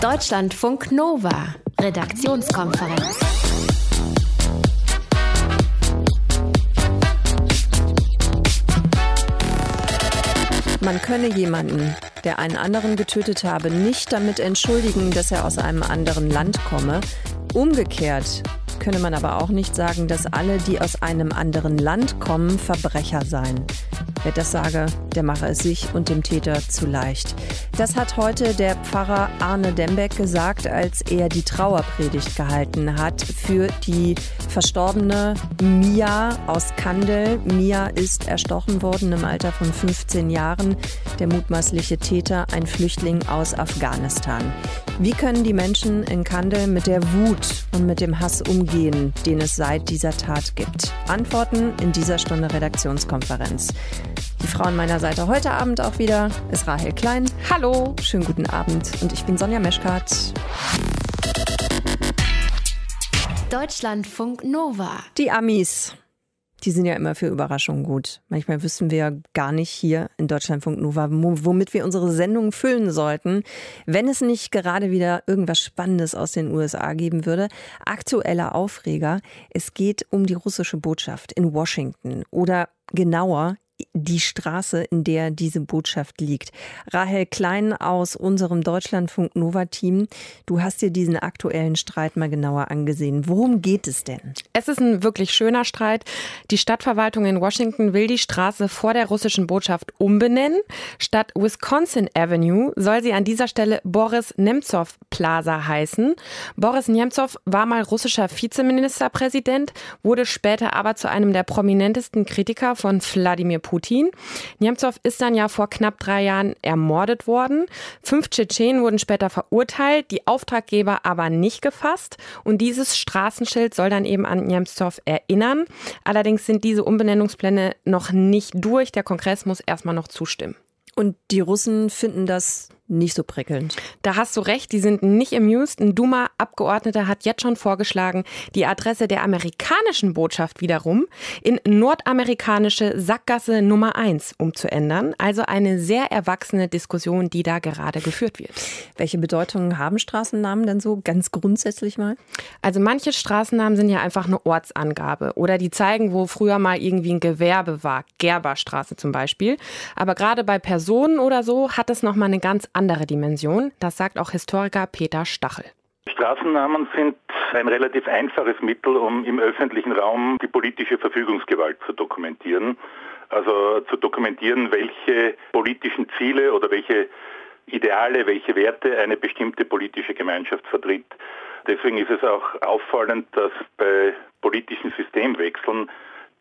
Deutschlandfunk Nova, Redaktionskonferenz. Man könne jemanden, der einen anderen getötet habe, nicht damit entschuldigen, dass er aus einem anderen Land komme. Umgekehrt könne man aber auch nicht sagen, dass alle, die aus einem anderen Land kommen, Verbrecher seien. Wer das sage, der mache es sich und dem Täter zu leicht. Das hat heute der Pfarrer Arne Dembeck gesagt, als er die Trauerpredigt gehalten hat für die verstorbene Mia aus Kandel. Mia ist erstochen worden im Alter von 15 Jahren. Der mutmaßliche Täter, ein Flüchtling aus Afghanistan. Wie können die Menschen in Kandel mit der Wut und mit dem Hass umgehen, den es seit dieser Tat gibt? Antworten in dieser Stunde Redaktionskonferenz. Die Frau an meiner Seite heute Abend auch wieder ist Rahel Klein. Hallo, schönen guten Abend und ich bin Sonja Meschkat. Deutschlandfunk Nova. Die Amis. Die sind ja immer für Überraschungen gut. Manchmal wüssten wir ja gar nicht hier in Deutschlandfunk Nova, womit wir unsere Sendung füllen sollten, wenn es nicht gerade wieder irgendwas Spannendes aus den USA geben würde. Aktueller Aufreger. Es geht um die russische Botschaft in Washington oder genauer die Straße, in der diese Botschaft liegt. Rahel Klein aus unserem Deutschlandfunk Nova Team, du hast dir diesen aktuellen Streit mal genauer angesehen. Worum geht es denn? Es ist ein wirklich schöner Streit. Die Stadtverwaltung in Washington will die Straße vor der russischen Botschaft umbenennen. Statt Wisconsin Avenue soll sie an dieser Stelle Boris Nemtsov Plaza heißen. Boris Nemtsov war mal russischer Vizeministerpräsident, wurde später aber zu einem der prominentesten Kritiker von Wladimir Putin. Putin. Nemtsov ist dann ja vor knapp drei Jahren ermordet worden. Fünf Tschetschenen wurden später verurteilt, die Auftraggeber aber nicht gefasst. Und dieses Straßenschild soll dann eben an Nemtsov erinnern. Allerdings sind diese Umbenennungspläne noch nicht durch. Der Kongress muss erstmal noch zustimmen. Und die Russen finden das nicht so prickelnd. Da hast du recht, die sind nicht amused. Ein Duma-Abgeordneter hat jetzt schon vorgeschlagen, die Adresse der amerikanischen Botschaft wiederum in nordamerikanische Sackgasse Nummer 1 umzuändern. Also eine sehr erwachsene Diskussion, die da gerade geführt wird. Welche Bedeutung haben Straßennamen denn so ganz grundsätzlich mal? Also manche Straßennamen sind ja einfach eine Ortsangabe oder die zeigen, wo früher mal irgendwie ein Gewerbe war. Gerberstraße zum Beispiel. Aber gerade bei Personen oder so hat es nochmal eine ganz andere andere Dimension. Das sagt auch Historiker Peter Stachel. Straßennamen sind ein relativ einfaches Mittel, um im öffentlichen Raum die politische Verfügungsgewalt zu dokumentieren. Also zu dokumentieren, welche politischen Ziele oder welche Ideale, welche Werte eine bestimmte politische Gemeinschaft vertritt. Deswegen ist es auch auffallend, dass bei politischen Systemwechseln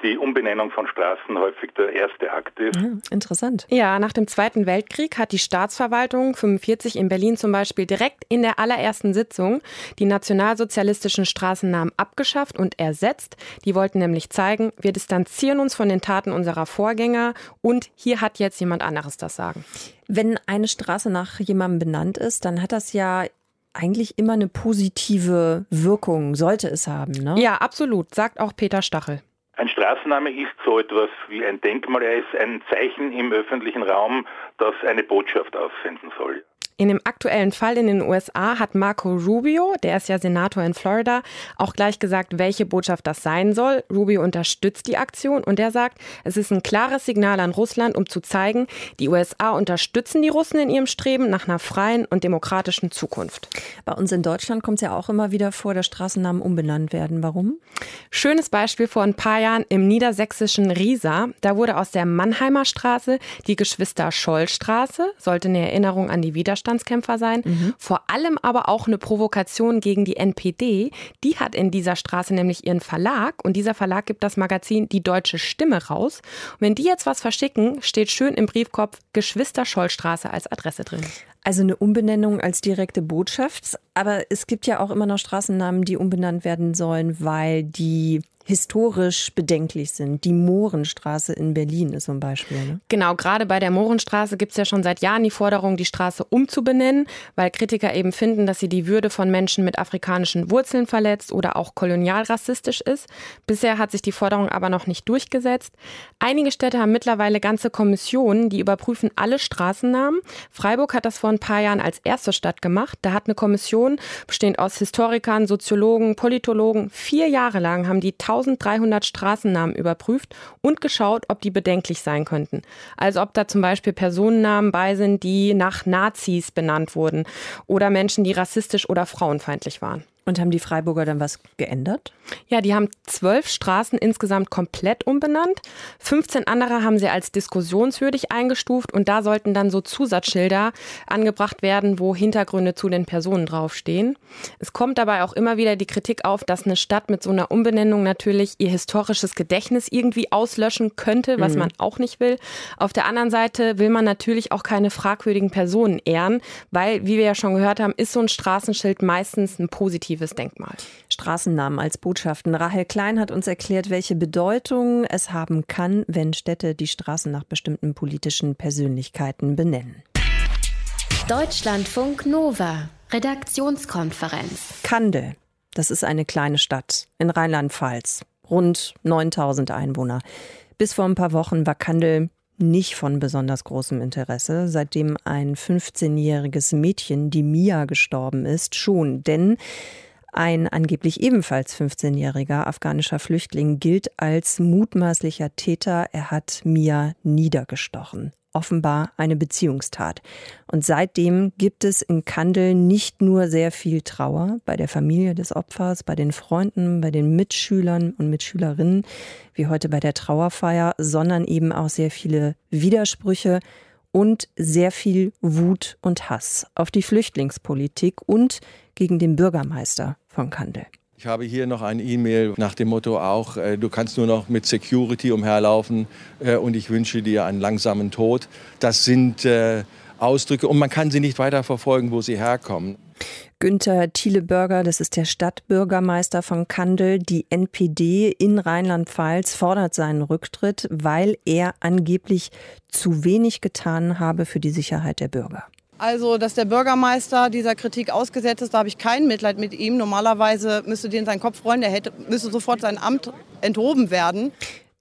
die Umbenennung von Straßen häufig der erste Akt ist. Ja, ah, interessant. Ja, nach dem Zweiten Weltkrieg hat die Staatsverwaltung 45 in Berlin zum Beispiel direkt in der allerersten Sitzung die nationalsozialistischen Straßennamen abgeschafft und ersetzt. Die wollten nämlich zeigen, wir distanzieren uns von den Taten unserer Vorgänger und hier hat jetzt jemand anderes das Sagen. Wenn eine Straße nach jemandem benannt ist, dann hat das ja eigentlich immer eine positive Wirkung, sollte es haben, ne? Ja, absolut, sagt auch Peter Stachel. Ein Straßenname ist so etwas wie ein Denkmal, er ist ein Zeichen im öffentlichen Raum, das eine Botschaft aussenden soll. In dem aktuellen Fall in den USA hat Marco Rubio, der ist ja Senator in Florida, auch gleich gesagt, welche Botschaft das sein soll. Rubio unterstützt die Aktion und er sagt, es ist ein klares Signal an Russland, um zu zeigen, die USA unterstützen die Russen in ihrem Streben nach einer freien und demokratischen Zukunft. Bei uns in Deutschland kommt es ja auch immer wieder vor, dass Straßennamen umbenannt werden. Warum? Schönes Beispiel vor ein paar Jahren im niedersächsischen Riesa. Da wurde aus der Mannheimer Straße die Geschwister Scholl Straße, sollte eine Erinnerung an die Widerstand Widerstandskämpfer sein, mhm. vor allem aber auch eine Provokation gegen die NPD. Die hat in dieser Straße nämlich ihren Verlag und dieser Verlag gibt das Magazin Die Deutsche Stimme raus. Und wenn die jetzt was verschicken, steht schön im Briefkopf Geschwister Schollstraße als Adresse drin. Also eine Umbenennung als direkte Botschaft. Aber es gibt ja auch immer noch Straßennamen, die umbenannt werden sollen, weil die historisch bedenklich sind. Die Mohrenstraße in Berlin ist zum Beispiel. Ne? Genau, gerade bei der Mohrenstraße gibt es ja schon seit Jahren die Forderung, die Straße umzubenennen, weil Kritiker eben finden, dass sie die Würde von Menschen mit afrikanischen Wurzeln verletzt oder auch kolonialrassistisch ist. Bisher hat sich die Forderung aber noch nicht durchgesetzt. Einige Städte haben mittlerweile ganze Kommissionen, die überprüfen alle Straßennamen. Freiburg hat das vor ein paar Jahren als erste Stadt gemacht. Da hat eine Kommission, bestehend aus Historikern, Soziologen, Politologen, vier Jahre lang haben die 1300 Straßennamen überprüft und geschaut, ob die bedenklich sein könnten. Also ob da zum Beispiel Personennamen bei sind, die nach Nazis benannt wurden oder Menschen, die rassistisch oder frauenfeindlich waren. Und haben die Freiburger dann was geändert? Ja, die haben zwölf Straßen insgesamt komplett umbenannt. 15 andere haben sie als diskussionswürdig eingestuft und da sollten dann so Zusatzschilder angebracht werden, wo Hintergründe zu den Personen draufstehen. Es kommt dabei auch immer wieder die Kritik auf, dass eine Stadt mit so einer Umbenennung natürlich ihr historisches Gedächtnis irgendwie auslöschen könnte, was mhm. man auch nicht will. Auf der anderen Seite will man natürlich auch keine fragwürdigen Personen ehren, weil, wie wir ja schon gehört haben, ist so ein Straßenschild meistens ein positives positives Denkmal. Straßennamen als Botschaften. Rahel Klein hat uns erklärt, welche Bedeutung es haben kann, wenn Städte die Straßen nach bestimmten politischen Persönlichkeiten benennen. Deutschlandfunk Nova, Redaktionskonferenz. Kandel, das ist eine kleine Stadt in Rheinland-Pfalz, rund 9000 Einwohner. Bis vor ein paar Wochen war Kandel nicht von besonders großem Interesse, seitdem ein 15-jähriges Mädchen, die Mia, gestorben ist, schon. Denn ein angeblich ebenfalls 15-jähriger afghanischer Flüchtling gilt als mutmaßlicher Täter. Er hat Mia niedergestochen. Offenbar eine Beziehungstat. Und seitdem gibt es in Kandel nicht nur sehr viel Trauer bei der Familie des Opfers, bei den Freunden, bei den Mitschülern und Mitschülerinnen, wie heute bei der Trauerfeier, sondern eben auch sehr viele Widersprüche und sehr viel Wut und Hass auf die Flüchtlingspolitik und gegen den Bürgermeister von Kandel. Ich habe hier noch ein E-Mail nach dem Motto auch, äh, du kannst nur noch mit Security umherlaufen äh, und ich wünsche dir einen langsamen Tod. Das sind äh, Ausdrücke und man kann sie nicht weiter verfolgen, wo sie herkommen. Günther Thiele-Börger, das ist der Stadtbürgermeister von Kandel. Die NPD in Rheinland-Pfalz fordert seinen Rücktritt, weil er angeblich zu wenig getan habe für die Sicherheit der Bürger. Also, dass der Bürgermeister dieser Kritik ausgesetzt ist, da habe ich kein Mitleid mit ihm. Normalerweise müsste den sein Kopf freuen, der hätte, müsste sofort sein Amt enthoben werden.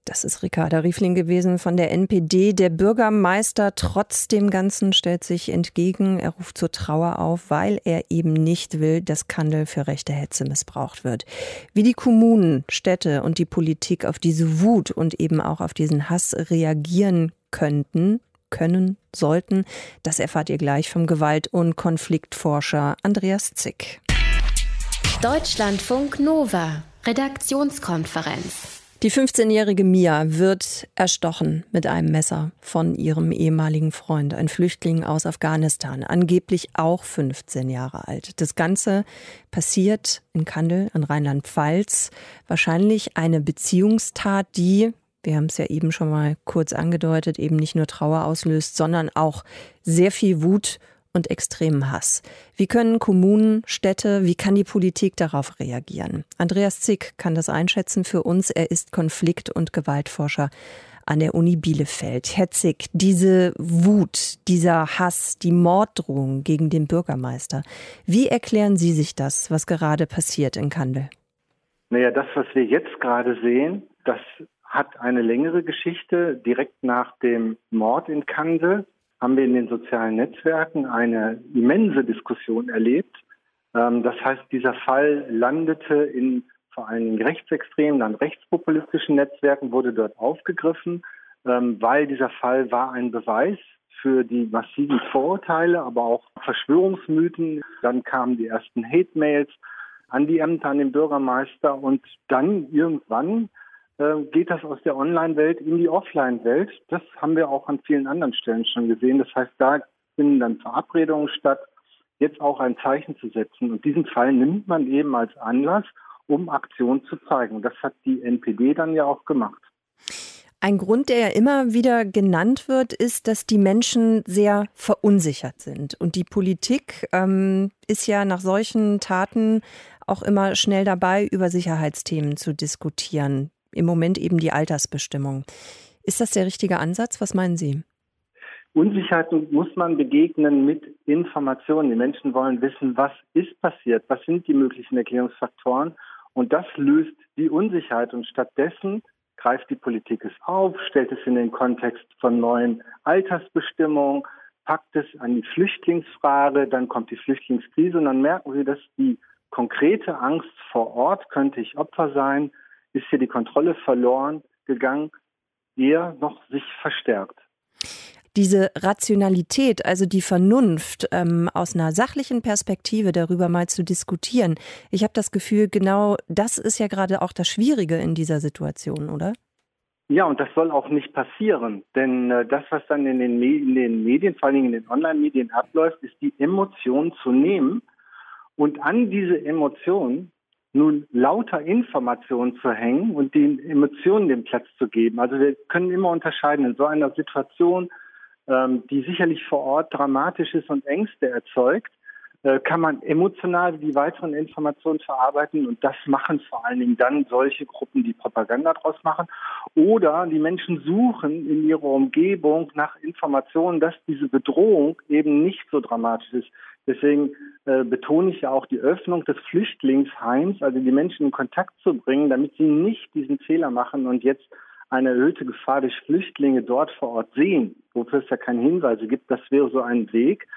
Das ist Ricarda Riefling gewesen von der NPD. Der Bürgermeister trotz dem Ganzen stellt sich entgegen. Er ruft zur Trauer auf, weil er eben nicht will, dass Kandel für rechte Hetze missbraucht wird. Wie die Kommunen, Städte und die Politik auf diese Wut und eben auch auf diesen Hass reagieren könnten, können, sollten, das erfahrt ihr gleich vom Gewalt- und Konfliktforscher Andreas Zick. Deutschlandfunk Nova, Redaktionskonferenz. Die 15-jährige Mia wird erstochen mit einem Messer von ihrem ehemaligen Freund, ein Flüchtling aus Afghanistan, angeblich auch 15 Jahre alt. Das Ganze passiert in Kandel in Rheinland-Pfalz. Wahrscheinlich eine Beziehungstat, die, wir haben es ja eben schon mal kurz angedeutet, eben nicht nur Trauer auslöst, sondern auch sehr viel Wut und extremen Hass. Wie können Kommunen, Städte, wie kann die Politik darauf reagieren? Andreas Zick kann das einschätzen für uns. Er ist Konflikt- und Gewaltforscher an der Uni Bielefeld. Herr Zick, diese Wut, dieser Hass, die Morddrohung gegen den Bürgermeister, wie erklären Sie sich das, was gerade passiert in Kandel? Naja, das, was wir jetzt gerade sehen, das hat eine längere Geschichte. Direkt nach dem Mord in Kandel haben wir in den sozialen Netzwerken eine immense Diskussion erlebt. Ähm, das heißt, dieser Fall landete in vor allen Dingen rechtsextremen, dann rechtspopulistischen Netzwerken, wurde dort aufgegriffen, ähm, weil dieser Fall war ein Beweis für die massiven Vorurteile, aber auch Verschwörungsmythen. Dann kamen die ersten Hate-Mails an die Ämter, an den Bürgermeister und dann irgendwann geht das aus der Online-Welt in die Offline-Welt. Das haben wir auch an vielen anderen Stellen schon gesehen. Das heißt, da finden dann Verabredungen statt, jetzt auch ein Zeichen zu setzen. Und diesen Fall nimmt man eben als Anlass, um Aktion zu zeigen. Das hat die NPD dann ja auch gemacht. Ein Grund, der ja immer wieder genannt wird, ist, dass die Menschen sehr verunsichert sind. Und die Politik ähm, ist ja nach solchen Taten auch immer schnell dabei, über Sicherheitsthemen zu diskutieren. Im Moment eben die Altersbestimmung. Ist das der richtige Ansatz? Was meinen Sie? Unsicherheiten muss man begegnen mit Informationen. Die Menschen wollen wissen, was ist passiert, was sind die möglichen Erklärungsfaktoren. Und das löst die Unsicherheit. Und stattdessen greift die Politik es auf, stellt es in den Kontext von neuen Altersbestimmungen, packt es an die Flüchtlingsfrage, dann kommt die Flüchtlingskrise und dann merken Sie, dass die konkrete Angst vor Ort, könnte ich Opfer sein, ist hier die Kontrolle verloren gegangen, eher noch sich verstärkt diese Rationalität, also die Vernunft ähm, aus einer sachlichen Perspektive darüber mal zu diskutieren. Ich habe das Gefühl, genau das ist ja gerade auch das Schwierige in dieser Situation, oder? Ja, und das soll auch nicht passieren. Denn äh, das, was dann in den, in den Medien, vor allen Dingen in den Online-Medien abläuft, ist die Emotion zu nehmen und an diese Emotionen nun lauter Informationen zu hängen und den Emotionen den Platz zu geben. Also wir können immer unterscheiden in so einer Situation, ähm, die sicherlich vor Ort dramatisch ist und Ängste erzeugt, äh, kann man emotional die weiteren Informationen verarbeiten und das machen vor allen Dingen dann solche Gruppen, die Propaganda draus machen. Oder die Menschen suchen in ihrer Umgebung nach Informationen, dass diese Bedrohung eben nicht so dramatisch ist. Deswegen äh, betone ich ja auch die Öffnung des Flüchtlingsheims, also die Menschen in Kontakt zu bringen, damit sie nicht diesen Fehler machen und jetzt eine erhöhte Gefahr durch Flüchtlinge dort vor Ort sehen, wofür es ja keine Hinweise gibt, das wäre so ein Weg.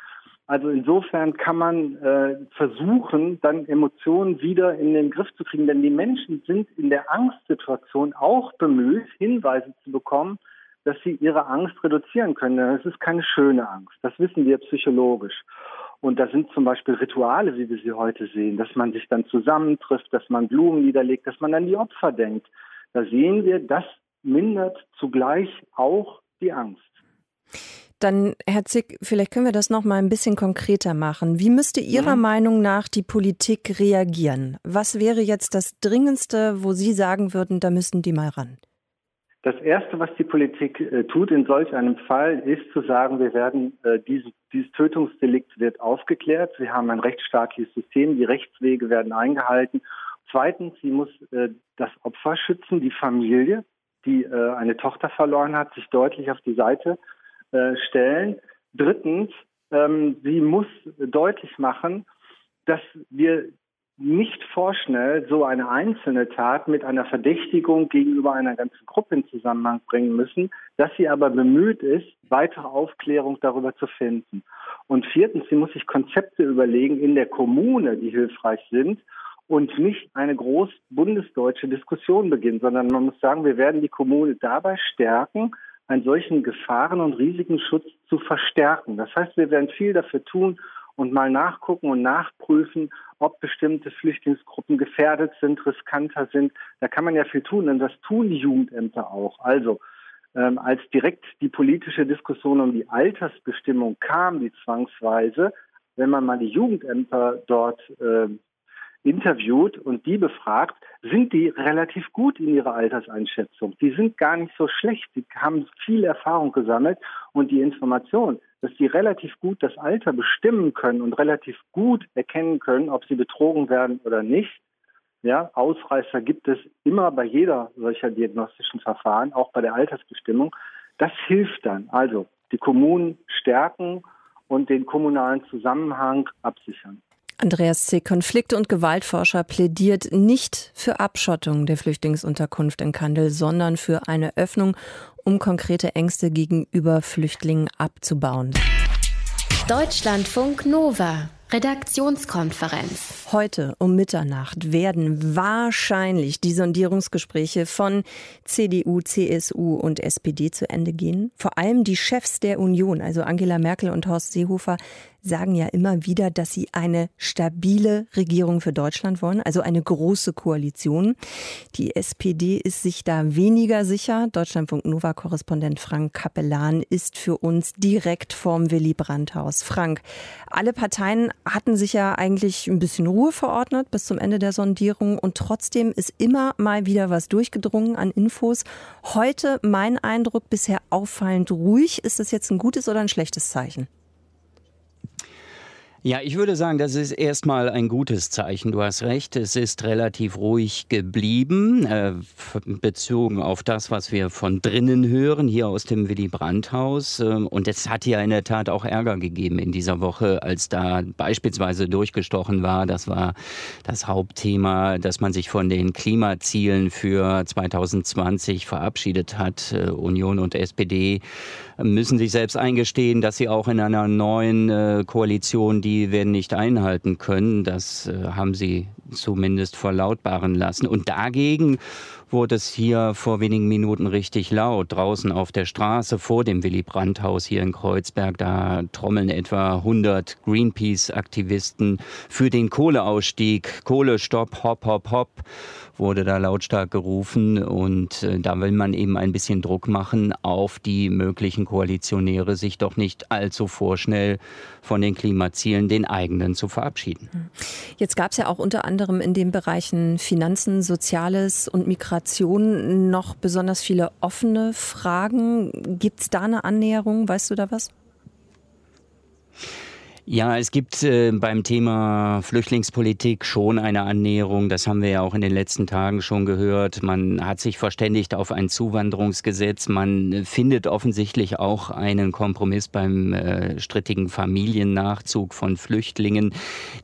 Also insofern kann man äh, versuchen, dann Emotionen wieder in den Griff zu kriegen, denn die Menschen sind in der Angstsituation auch bemüht, Hinweise zu bekommen, dass sie ihre Angst reduzieren können. Es ist keine schöne Angst, das wissen wir psychologisch. Und da sind zum Beispiel Rituale, wie wir sie heute sehen, dass man sich dann zusammentrifft, dass man Blumen niederlegt, dass man an die Opfer denkt. Da sehen wir, das mindert zugleich auch die Angst. Dann, Herr Zick, vielleicht können wir das noch mal ein bisschen konkreter machen. Wie müsste Ihrer mhm. Meinung nach die Politik reagieren? Was wäre jetzt das Dringendste, wo Sie sagen würden, da müssten die mal ran? Das Erste, was die Politik äh, tut in solch einem Fall, ist zu sagen, wir werden äh, dieses, dieses Tötungsdelikt wird aufgeklärt. Wir haben ein rechtsstaatliches System, die Rechtswege werden eingehalten. Zweitens, sie muss äh, das Opfer schützen, die Familie die äh, eine Tochter verloren hat, sich deutlich auf die Seite äh, stellen. Drittens, ähm, sie muss deutlich machen, dass wir nicht vorschnell so eine einzelne Tat mit einer Verdächtigung gegenüber einer ganzen Gruppe in Zusammenhang bringen müssen, dass sie aber bemüht ist, weitere Aufklärung darüber zu finden. Und viertens, sie muss sich Konzepte überlegen in der Kommune, die hilfreich sind und nicht eine groß bundesdeutsche Diskussion beginnen, sondern man muss sagen, wir werden die Kommune dabei stärken, einen solchen Gefahren- und Risikenschutz zu verstärken. Das heißt, wir werden viel dafür tun und mal nachgucken und nachprüfen, ob bestimmte Flüchtlingsgruppen gefährdet sind, riskanter sind. Da kann man ja viel tun, denn das tun die Jugendämter auch. Also ähm, als direkt die politische Diskussion um die Altersbestimmung kam, die zwangsweise, wenn man mal die Jugendämter dort äh, interviewt und die befragt, sind die relativ gut in ihrer Alterseinschätzung. Die sind gar nicht so schlecht. Die haben viel Erfahrung gesammelt und die Information, dass die relativ gut das Alter bestimmen können und relativ gut erkennen können, ob sie betrogen werden oder nicht. Ja, Ausreißer gibt es immer bei jeder solcher diagnostischen Verfahren, auch bei der Altersbestimmung. Das hilft dann. Also die Kommunen stärken und den kommunalen Zusammenhang absichern. Andreas C. Konflikt- und Gewaltforscher plädiert nicht für Abschottung der Flüchtlingsunterkunft in Kandel, sondern für eine Öffnung, um konkrete Ängste gegenüber Flüchtlingen abzubauen. Deutschlandfunk Nova Redaktionskonferenz. Heute um Mitternacht werden wahrscheinlich die Sondierungsgespräche von CDU, CSU und SPD zu Ende gehen. Vor allem die Chefs der Union, also Angela Merkel und Horst Seehofer, sagen ja immer wieder, dass sie eine stabile Regierung für Deutschland wollen, also eine große Koalition. Die SPD ist sich da weniger sicher. Deutschlandfunk Nova-Korrespondent Frank Kapellan ist für uns direkt vorm Willy Brandt-Haus. Frank, alle Parteien hatten sich ja eigentlich ein bisschen Ruhe verordnet bis zum Ende der Sondierung und trotzdem ist immer mal wieder was durchgedrungen an Infos. Heute mein Eindruck bisher auffallend ruhig. Ist das jetzt ein gutes oder ein schlechtes Zeichen? Ja, ich würde sagen, das ist erstmal ein gutes Zeichen. Du hast recht, es ist relativ ruhig geblieben, äh, bezogen auf das, was wir von drinnen hören, hier aus dem Willy Brandt-Haus. Äh, und es hat ja in der Tat auch Ärger gegeben in dieser Woche, als da beispielsweise durchgestochen war. Das war das Hauptthema, dass man sich von den Klimazielen für 2020 verabschiedet hat. Äh, Union und SPD müssen sich selbst eingestehen, dass sie auch in einer neuen äh, Koalition, die werden nicht einhalten können. Das äh, haben sie zumindest verlautbaren lassen. Und dagegen wurde es hier vor wenigen Minuten richtig laut. Draußen auf der Straße vor dem Willy Brandt-Haus hier in Kreuzberg, da trommeln etwa 100 Greenpeace-Aktivisten für den Kohleausstieg. Kohlestopp, hopp, hopp, hopp wurde da lautstark gerufen und äh, da will man eben ein bisschen Druck machen auf die möglichen Koalitionäre, sich doch nicht allzu vorschnell von den Klimazielen den eigenen zu verabschieden. Hm. Jetzt gab es ja auch unter anderem in den Bereichen Finanzen, Soziales und Migration noch besonders viele offene Fragen. Gibt es da eine Annäherung? Weißt du da was? Ja, es gibt äh, beim Thema Flüchtlingspolitik schon eine Annäherung. Das haben wir ja auch in den letzten Tagen schon gehört. Man hat sich verständigt auf ein Zuwanderungsgesetz. Man findet offensichtlich auch einen Kompromiss beim äh, strittigen Familiennachzug von Flüchtlingen.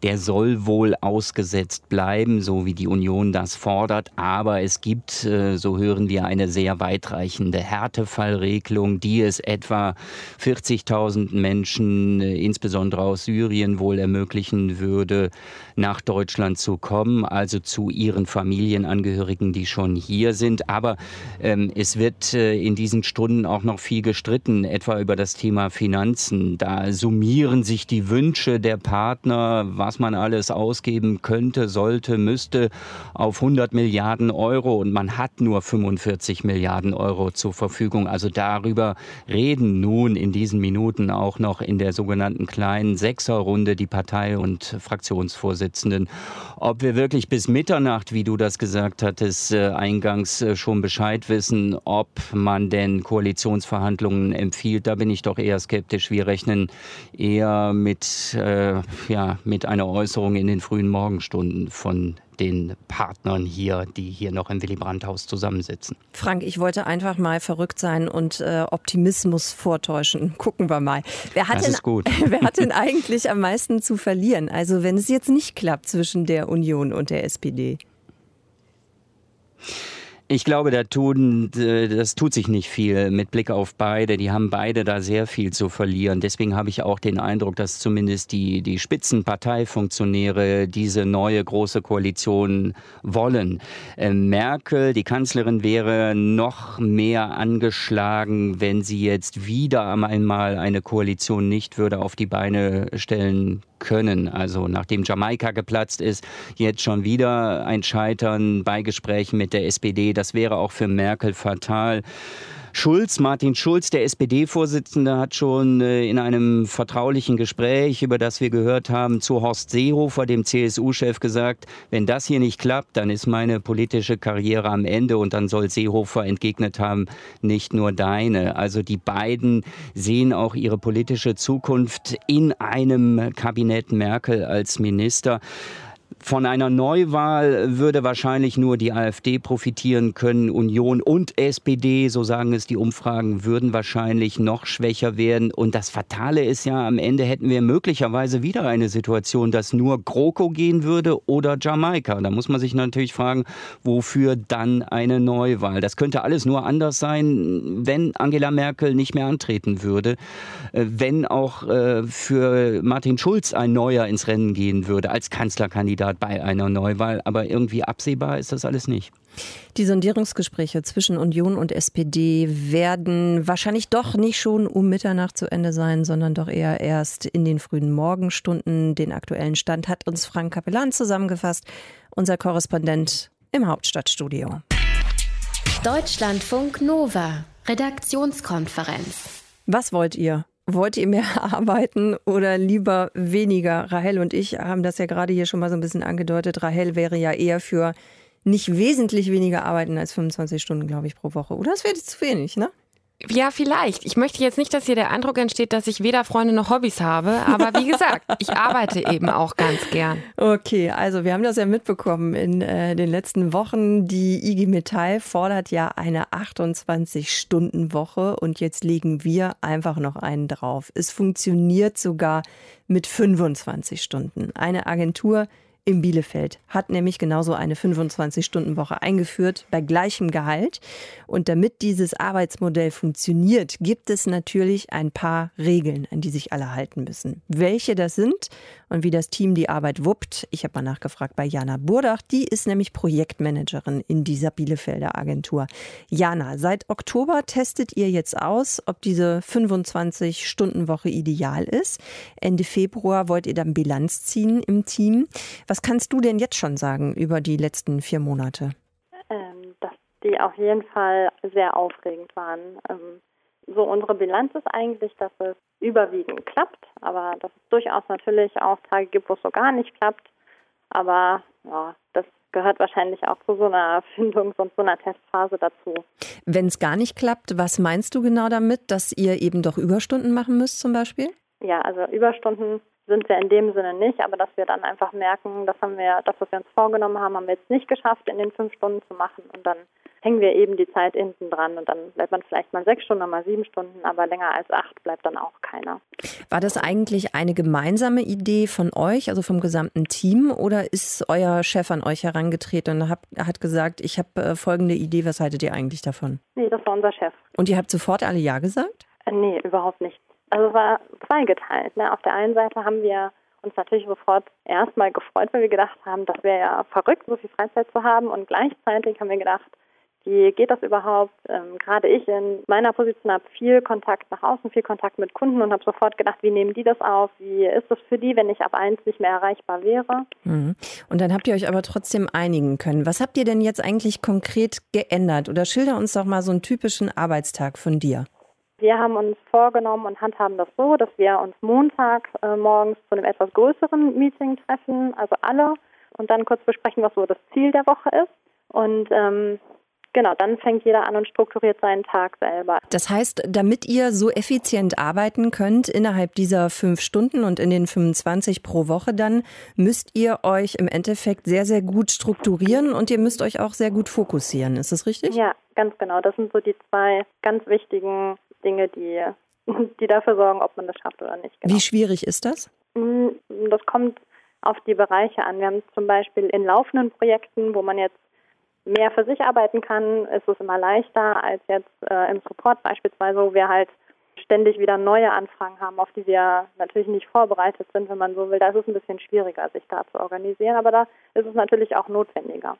Der soll wohl ausgesetzt bleiben, so wie die Union das fordert. Aber es gibt, äh, so hören wir, eine sehr weitreichende Härtefallregelung, die es etwa 40.000 Menschen, äh, insbesondere aus Syrien wohl ermöglichen würde, nach Deutschland zu kommen, also zu ihren Familienangehörigen, die schon hier sind. Aber ähm, es wird äh, in diesen Stunden auch noch viel gestritten, etwa über das Thema Finanzen. Da summieren sich die Wünsche der Partner, was man alles ausgeben könnte, sollte, müsste, auf 100 Milliarden Euro und man hat nur 45 Milliarden Euro zur Verfügung. Also darüber reden nun in diesen Minuten auch noch in der sogenannten kleinen Sechserrunde die Partei- und Fraktionsvorsitzenden. Ob wir wirklich bis Mitternacht, wie du das gesagt hattest, äh, eingangs äh, schon Bescheid wissen, ob man denn Koalitionsverhandlungen empfiehlt, da bin ich doch eher skeptisch. Wir rechnen eher mit, äh, ja, mit einer Äußerung in den frühen Morgenstunden von den Partnern hier, die hier noch im Willy Brandt-Haus zusammensitzen. Frank, ich wollte einfach mal verrückt sein und äh, Optimismus vortäuschen. Gucken wir mal. Wer hat, das ist gut. wer hat denn eigentlich am meisten zu verlieren? Also wenn es jetzt nicht klappt zwischen der Union und der SPD? Ich glaube, da tun, das tut sich nicht viel mit Blick auf beide. Die haben beide da sehr viel zu verlieren. Deswegen habe ich auch den Eindruck, dass zumindest die, die Spitzenparteifunktionäre diese neue große Koalition wollen. Äh, Merkel, die Kanzlerin, wäre noch mehr angeschlagen, wenn sie jetzt wieder einmal eine Koalition nicht würde auf die Beine stellen können. Also nachdem Jamaika geplatzt ist, jetzt schon wieder ein Scheitern bei Gesprächen mit der SPD. Das wäre auch für Merkel fatal. Schulz, Martin Schulz, der SPD-Vorsitzende, hat schon äh, in einem vertraulichen Gespräch, über das wir gehört haben, zu Horst Seehofer, dem CSU-Chef, gesagt, wenn das hier nicht klappt, dann ist meine politische Karriere am Ende und dann soll Seehofer entgegnet haben, nicht nur deine. Also die beiden sehen auch ihre politische Zukunft in einem Kabinett Merkel als Minister. Von einer Neuwahl würde wahrscheinlich nur die AfD profitieren können. Union und SPD, so sagen es die Umfragen, würden wahrscheinlich noch schwächer werden. Und das Fatale ist ja, am Ende hätten wir möglicherweise wieder eine Situation, dass nur GroKo gehen würde oder Jamaika. Da muss man sich natürlich fragen, wofür dann eine Neuwahl? Das könnte alles nur anders sein, wenn Angela Merkel nicht mehr antreten würde. Äh, wenn auch äh, für Martin Schulz ein Neuer ins Rennen gehen würde als Kanzlerkandidat Kandidat bei einer Neuwahl. Aber irgendwie absehbar ist das alles nicht. Die Sondierungsgespräche zwischen Union und SPD werden wahrscheinlich doch nicht schon um Mitternacht zu Ende sein, sondern doch eher erst in den frühen Morgenstunden. Den aktuellen Stand hat uns Frank Kapellan zusammengefasst, unser Korrespondent im Hauptstadtstudio. Deutschlandfunk Nova, Redaktionskonferenz. Was wollt ihr? Wollt ihr mehr arbeiten oder lieber weniger? Rahel und ich haben das ja gerade hier schon mal so ein bisschen angedeutet. Rahel wäre ja eher für nicht wesentlich weniger arbeiten als 25 Stunden, glaube ich, pro Woche. Oder das wäre zu wenig, ne? Ja, vielleicht. Ich möchte jetzt nicht, dass hier der Eindruck entsteht, dass ich weder Freunde noch Hobbys habe. Aber wie gesagt, ich arbeite eben auch ganz gern. Okay, also wir haben das ja mitbekommen in äh, den letzten Wochen. Die IG Metall fordert ja eine 28-Stunden-Woche und jetzt legen wir einfach noch einen drauf. Es funktioniert sogar mit 25 Stunden. Eine Agentur, in Bielefeld hat nämlich genauso eine 25-Stunden-Woche eingeführt bei gleichem Gehalt. Und damit dieses Arbeitsmodell funktioniert, gibt es natürlich ein paar Regeln, an die sich alle halten müssen. Welche das sind und wie das Team die Arbeit wuppt, ich habe mal nachgefragt bei Jana Burdach. Die ist nämlich Projektmanagerin in dieser Bielefelder Agentur. Jana, seit Oktober testet ihr jetzt aus, ob diese 25-Stunden-Woche ideal ist. Ende Februar wollt ihr dann Bilanz ziehen im Team. Was was kannst du denn jetzt schon sagen über die letzten vier Monate? Ähm, dass die auf jeden Fall sehr aufregend waren. Ähm, so unsere Bilanz ist eigentlich, dass es überwiegend klappt, aber dass es durchaus natürlich auch Tage gibt, wo es so gar nicht klappt. Aber ja, das gehört wahrscheinlich auch zu so einer Findungs- und so einer Testphase dazu. Wenn es gar nicht klappt, was meinst du genau damit, dass ihr eben doch Überstunden machen müsst zum Beispiel? Ja, also Überstunden sind wir in dem Sinne nicht, aber dass wir dann einfach merken, das haben wir, das, was wir uns vorgenommen haben, haben wir jetzt nicht geschafft, in den fünf Stunden zu machen und dann hängen wir eben die Zeit hinten dran und dann bleibt man vielleicht mal sechs Stunden, mal sieben Stunden, aber länger als acht bleibt dann auch keiner. War das eigentlich eine gemeinsame Idee von euch, also vom gesamten Team, oder ist euer Chef an euch herangetreten und hat, hat gesagt, ich habe äh, folgende Idee, was haltet ihr eigentlich davon? Nee, das war unser Chef. Und ihr habt sofort alle Ja gesagt? Äh, nee, überhaupt nicht. Also war zweigeteilt. Ne? Auf der einen Seite haben wir uns natürlich sofort erstmal gefreut, weil wir gedacht haben, das wäre ja verrückt, so viel Freizeit zu haben. Und gleichzeitig haben wir gedacht, wie geht das überhaupt? Ähm, gerade ich in meiner Position habe viel Kontakt nach außen, viel Kontakt mit Kunden und habe sofort gedacht, wie nehmen die das auf? Wie ist das für die, wenn ich ab eins nicht mehr erreichbar wäre? Mhm. Und dann habt ihr euch aber trotzdem einigen können. Was habt ihr denn jetzt eigentlich konkret geändert? Oder schilder uns doch mal so einen typischen Arbeitstag von dir. Wir haben uns vorgenommen und handhaben das so, dass wir uns Montag äh, morgens zu einem etwas größeren Meeting treffen, also alle, und dann kurz besprechen, was so das Ziel der Woche ist. Und ähm, Genau, dann fängt jeder an und strukturiert seinen Tag selber. Das heißt, damit ihr so effizient arbeiten könnt innerhalb dieser fünf Stunden und in den 25 pro Woche, dann müsst ihr euch im Endeffekt sehr, sehr gut strukturieren und ihr müsst euch auch sehr gut fokussieren. Ist das richtig? Ja, ganz genau. Das sind so die zwei ganz wichtigen Dinge, die, die dafür sorgen, ob man das schafft oder nicht. Genau. Wie schwierig ist das? Mm, das kommt auf die Bereiche an. Wir haben zum Beispiel in laufenden Projekten, wo man jetzt mehr für sich arbeiten kann, ist es immer leichter als jetzt äh, im Support beispielsweise, wo wir halt ständig wieder neue Anfragen haben, auf die wir natürlich nicht vorbereitet sind, wenn man so will. Da ist es ein bisschen schwieriger, sich da zu organisieren, aber da ist es natürlich auch notwendiger.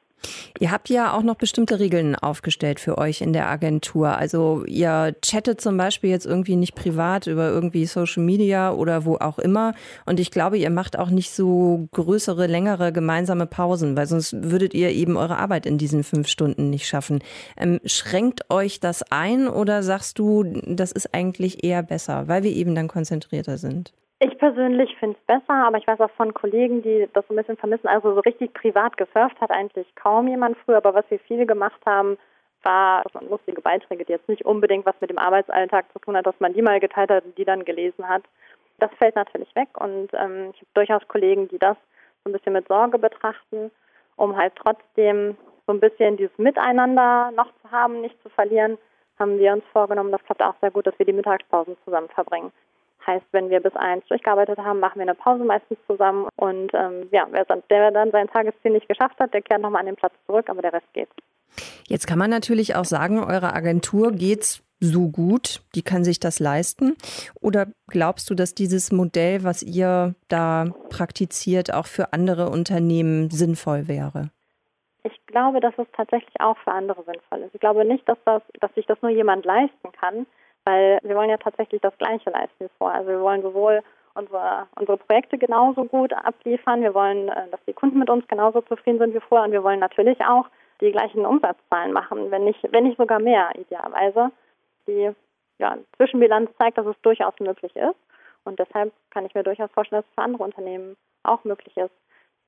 Ihr habt ja auch noch bestimmte Regeln aufgestellt für euch in der Agentur. Also ihr chattet zum Beispiel jetzt irgendwie nicht privat über irgendwie Social Media oder wo auch immer. Und ich glaube, ihr macht auch nicht so größere, längere gemeinsame Pausen, weil sonst würdet ihr eben eure Arbeit in diesen fünf Stunden nicht schaffen. Ähm, schränkt euch das ein oder sagst du, das ist eigentlich eher besser, weil wir eben dann konzentrierter sind? Ich persönlich finde es besser, aber ich weiß auch von Kollegen, die das so ein bisschen vermissen. Also so richtig privat gesurft hat eigentlich kaum jemand früher, aber was wir viele gemacht haben, war also lustige Beiträge, die jetzt nicht unbedingt was mit dem Arbeitsalltag zu tun hat, dass man die mal geteilt hat und die dann gelesen hat. Das fällt natürlich weg und ähm, ich habe durchaus Kollegen, die das so ein bisschen mit Sorge betrachten, um halt trotzdem so ein bisschen dieses Miteinander noch zu haben, nicht zu verlieren, haben wir uns vorgenommen, das klappt auch sehr gut, dass wir die Mittagspausen zusammen verbringen. Heißt, wenn wir bis eins durchgearbeitet haben, machen wir eine Pause meistens zusammen. Und ähm, ja, wer dann, der dann sein Tagesziel nicht geschafft hat, der kehrt nochmal an den Platz zurück, aber der Rest geht. Jetzt kann man natürlich auch sagen, eure Agentur geht's so gut, die kann sich das leisten? Oder glaubst du, dass dieses Modell, was ihr da praktiziert, auch für andere Unternehmen sinnvoll wäre? Ich glaube, dass es tatsächlich auch für andere sinnvoll ist. Ich glaube nicht, dass, das, dass sich das nur jemand leisten kann, weil wir wollen ja tatsächlich das Gleiche leisten wie vorher. Also wir wollen sowohl unsere, unsere Projekte genauso gut abliefern, wir wollen, äh, dass die Kunden mit uns genauso zufrieden sind wie vorher und wir wollen natürlich auch die gleichen Umsatzzahlen machen, wenn nicht, wenn nicht sogar mehr idealerweise. Die ja, Zwischenbilanz zeigt, dass es durchaus möglich ist. Und deshalb kann ich mir durchaus vorstellen, dass es für andere Unternehmen auch möglich ist.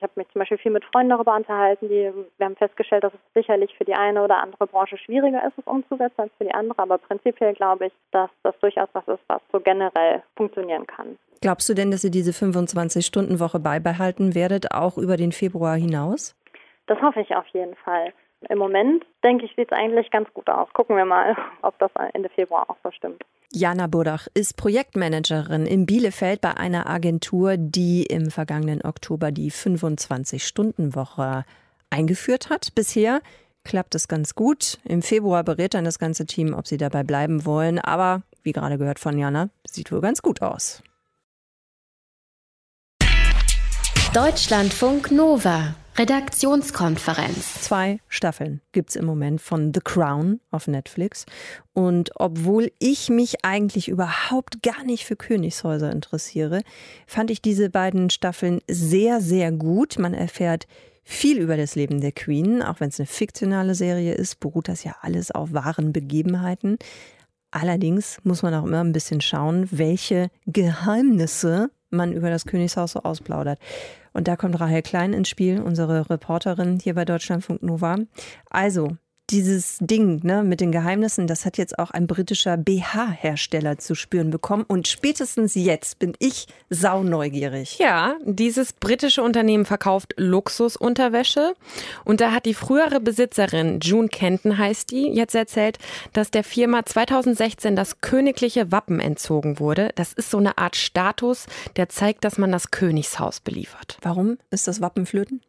Ich habe mich zum Beispiel viel mit Freunden darüber unterhalten, die, wir haben festgestellt, dass es sicherlich für die eine oder andere Branche schwieriger ist, es umzusetzen als für die andere, aber prinzipiell glaube ich, dass das durchaus was ist, was so generell funktionieren kann. Glaubst du denn, dass ihr diese 25-Stunden-Woche beibehalten werdet, auch über den Februar hinaus? Das hoffe ich auf jeden Fall. Im Moment, denke ich, sieht es eigentlich ganz gut aus. Gucken wir mal, ob das Ende Februar auch so stimmt. Jana Budach ist Projektmanagerin in Bielefeld bei einer Agentur, die im vergangenen Oktober die 25-Stunden-Woche eingeführt hat. Bisher klappt es ganz gut. Im Februar berät dann das ganze Team, ob sie dabei bleiben wollen. Aber wie gerade gehört von Jana, sieht wohl ganz gut aus. Deutschlandfunk Nova Redaktionskonferenz. Zwei Staffeln gibt es im Moment von The Crown auf Netflix. Und obwohl ich mich eigentlich überhaupt gar nicht für Königshäuser interessiere, fand ich diese beiden Staffeln sehr, sehr gut. Man erfährt viel über das Leben der Queen. Auch wenn es eine fiktionale Serie ist, beruht das ja alles auf wahren Begebenheiten. Allerdings muss man auch immer ein bisschen schauen, welche Geheimnisse man über das Königshaus so ausplaudert. Und da kommt Rahel Klein ins Spiel, unsere Reporterin hier bei Deutschlandfunk Nova. Also, dieses Ding ne, mit den Geheimnissen, das hat jetzt auch ein britischer BH-Hersteller zu spüren bekommen. Und spätestens jetzt bin ich sauneugierig. Ja, dieses britische Unternehmen verkauft Luxusunterwäsche. Und da hat die frühere Besitzerin, June Kenton heißt die, jetzt erzählt, dass der Firma 2016 das königliche Wappen entzogen wurde. Das ist so eine Art Status, der zeigt, dass man das Königshaus beliefert. Warum ist das Wappen flöten?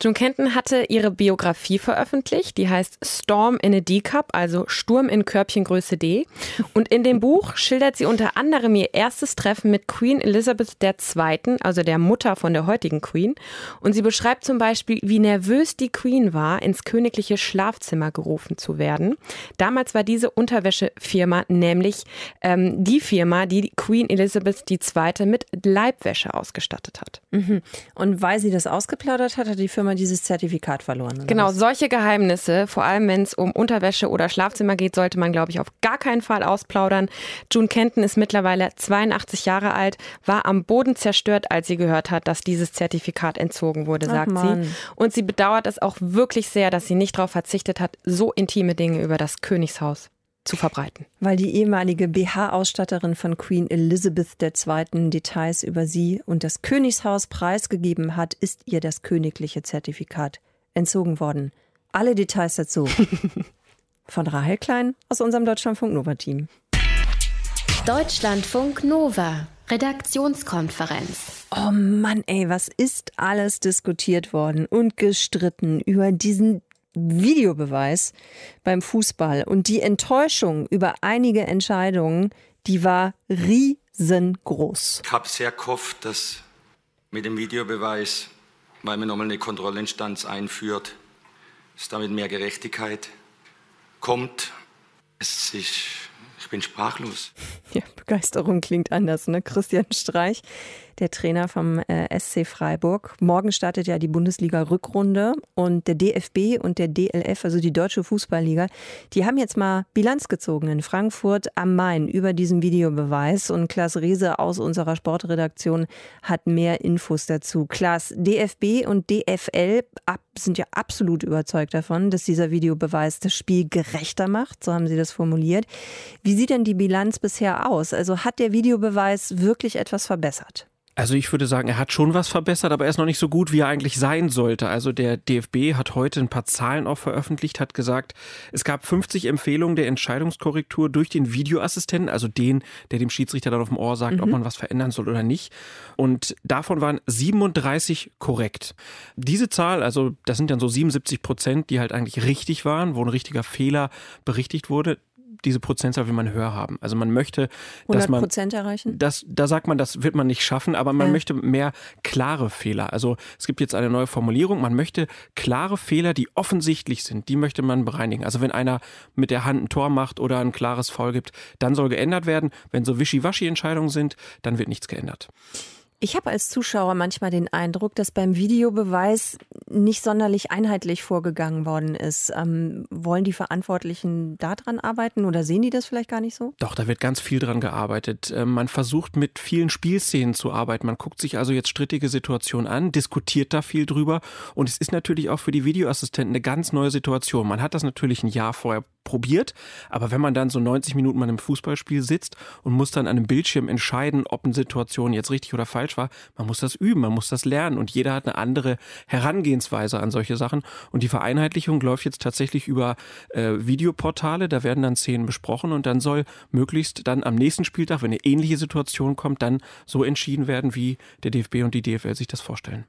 June Kenton hatte ihre Biografie veröffentlicht, die heißt Storm in a D-Cup, also Sturm in Körbchengröße D. Und in dem Buch schildert sie unter anderem ihr erstes Treffen mit Queen Elizabeth II., also der Mutter von der heutigen Queen. Und sie beschreibt zum Beispiel, wie nervös die Queen war, ins königliche Schlafzimmer gerufen zu werden. Damals war diese Unterwäschefirma nämlich ähm, die Firma, die Queen Elizabeth II. mit Leibwäsche ausgestattet hat. Mhm. Und weil sie das ausgeplaudert hat, hat die Firma dieses Zertifikat verloren. Genau, was? solche Geheimnisse, vor allem wenn es um Unterwäsche oder Schlafzimmer geht, sollte man, glaube ich, auf gar keinen Fall ausplaudern. June Kenton ist mittlerweile 82 Jahre alt, war am Boden zerstört, als sie gehört hat, dass dieses Zertifikat entzogen wurde, sagt sie. Und sie bedauert es auch wirklich sehr, dass sie nicht darauf verzichtet hat, so intime Dinge über das Königshaus zu verbreiten. Weil die ehemalige BH-Ausstatterin von Queen Elizabeth II. Details über sie und das Königshaus preisgegeben hat, ist ihr das königliche Zertifikat entzogen worden. Alle Details dazu von Rahel Klein aus unserem Deutschlandfunk Nova Team. Deutschlandfunk Nova Redaktionskonferenz. Oh Mann, ey, was ist alles diskutiert worden und gestritten über diesen Videobeweis beim Fußball. Und die Enttäuschung über einige Entscheidungen, die war riesengroß. Ich habe sehr gehofft, dass mit dem Videobeweis, weil man nochmal eine Kontrollinstanz einführt, dass damit mehr Gerechtigkeit kommt. Es ist, ich bin sprachlos. Ja, Begeisterung klingt anders, ne? Christian Streich der Trainer vom äh, SC Freiburg. Morgen startet ja die Bundesliga-Rückrunde und der DFB und der DLF, also die Deutsche Fußballliga, die haben jetzt mal Bilanz gezogen in Frankfurt am Main über diesen Videobeweis und Klaas Riese aus unserer Sportredaktion hat mehr Infos dazu. Klaas, DFB und DFL ab, sind ja absolut überzeugt davon, dass dieser Videobeweis das Spiel gerechter macht, so haben sie das formuliert. Wie sieht denn die Bilanz bisher aus? Also hat der Videobeweis wirklich etwas verbessert? Also ich würde sagen, er hat schon was verbessert, aber er ist noch nicht so gut, wie er eigentlich sein sollte. Also der DFB hat heute ein paar Zahlen auch veröffentlicht, hat gesagt, es gab 50 Empfehlungen der Entscheidungskorrektur durch den Videoassistenten, also den, der dem Schiedsrichter dann auf dem Ohr sagt, mhm. ob man was verändern soll oder nicht. Und davon waren 37 korrekt. Diese Zahl, also das sind dann so 77 Prozent, die halt eigentlich richtig waren, wo ein richtiger Fehler berichtigt wurde, diese Prozentzahl will man höher haben. Also man möchte, dass man Prozent erreichen. Das, da sagt man, das wird man nicht schaffen, aber man ja. möchte mehr klare Fehler. Also es gibt jetzt eine neue Formulierung. Man möchte klare Fehler, die offensichtlich sind, die möchte man bereinigen. Also wenn einer mit der Hand ein Tor macht oder ein klares Foul gibt, dann soll geändert werden. Wenn so wischiwaschi-Entscheidungen sind, dann wird nichts geändert. Ich habe als Zuschauer manchmal den Eindruck, dass beim Videobeweis nicht sonderlich einheitlich vorgegangen worden ist. Ähm, wollen die Verantwortlichen daran arbeiten oder sehen die das vielleicht gar nicht so? Doch, da wird ganz viel dran gearbeitet. Ähm, man versucht mit vielen Spielszenen zu arbeiten. Man guckt sich also jetzt strittige Situationen an, diskutiert da viel drüber. Und es ist natürlich auch für die Videoassistenten eine ganz neue Situation. Man hat das natürlich ein Jahr vorher probiert, aber wenn man dann so 90 Minuten mal im Fußballspiel sitzt und muss dann an einem Bildschirm entscheiden, ob eine Situation jetzt richtig oder falsch war, man muss das üben, man muss das lernen. Und jeder hat eine andere Herangehensweise an solche Sachen. Und die Vereinheitlichung läuft jetzt tatsächlich über äh, Videoportale, da werden dann Szenen besprochen und dann soll möglichst dann am nächsten Spieltag, wenn eine ähnliche Situation kommt, dann so entschieden werden, wie der DFB und die DFL sich das vorstellen.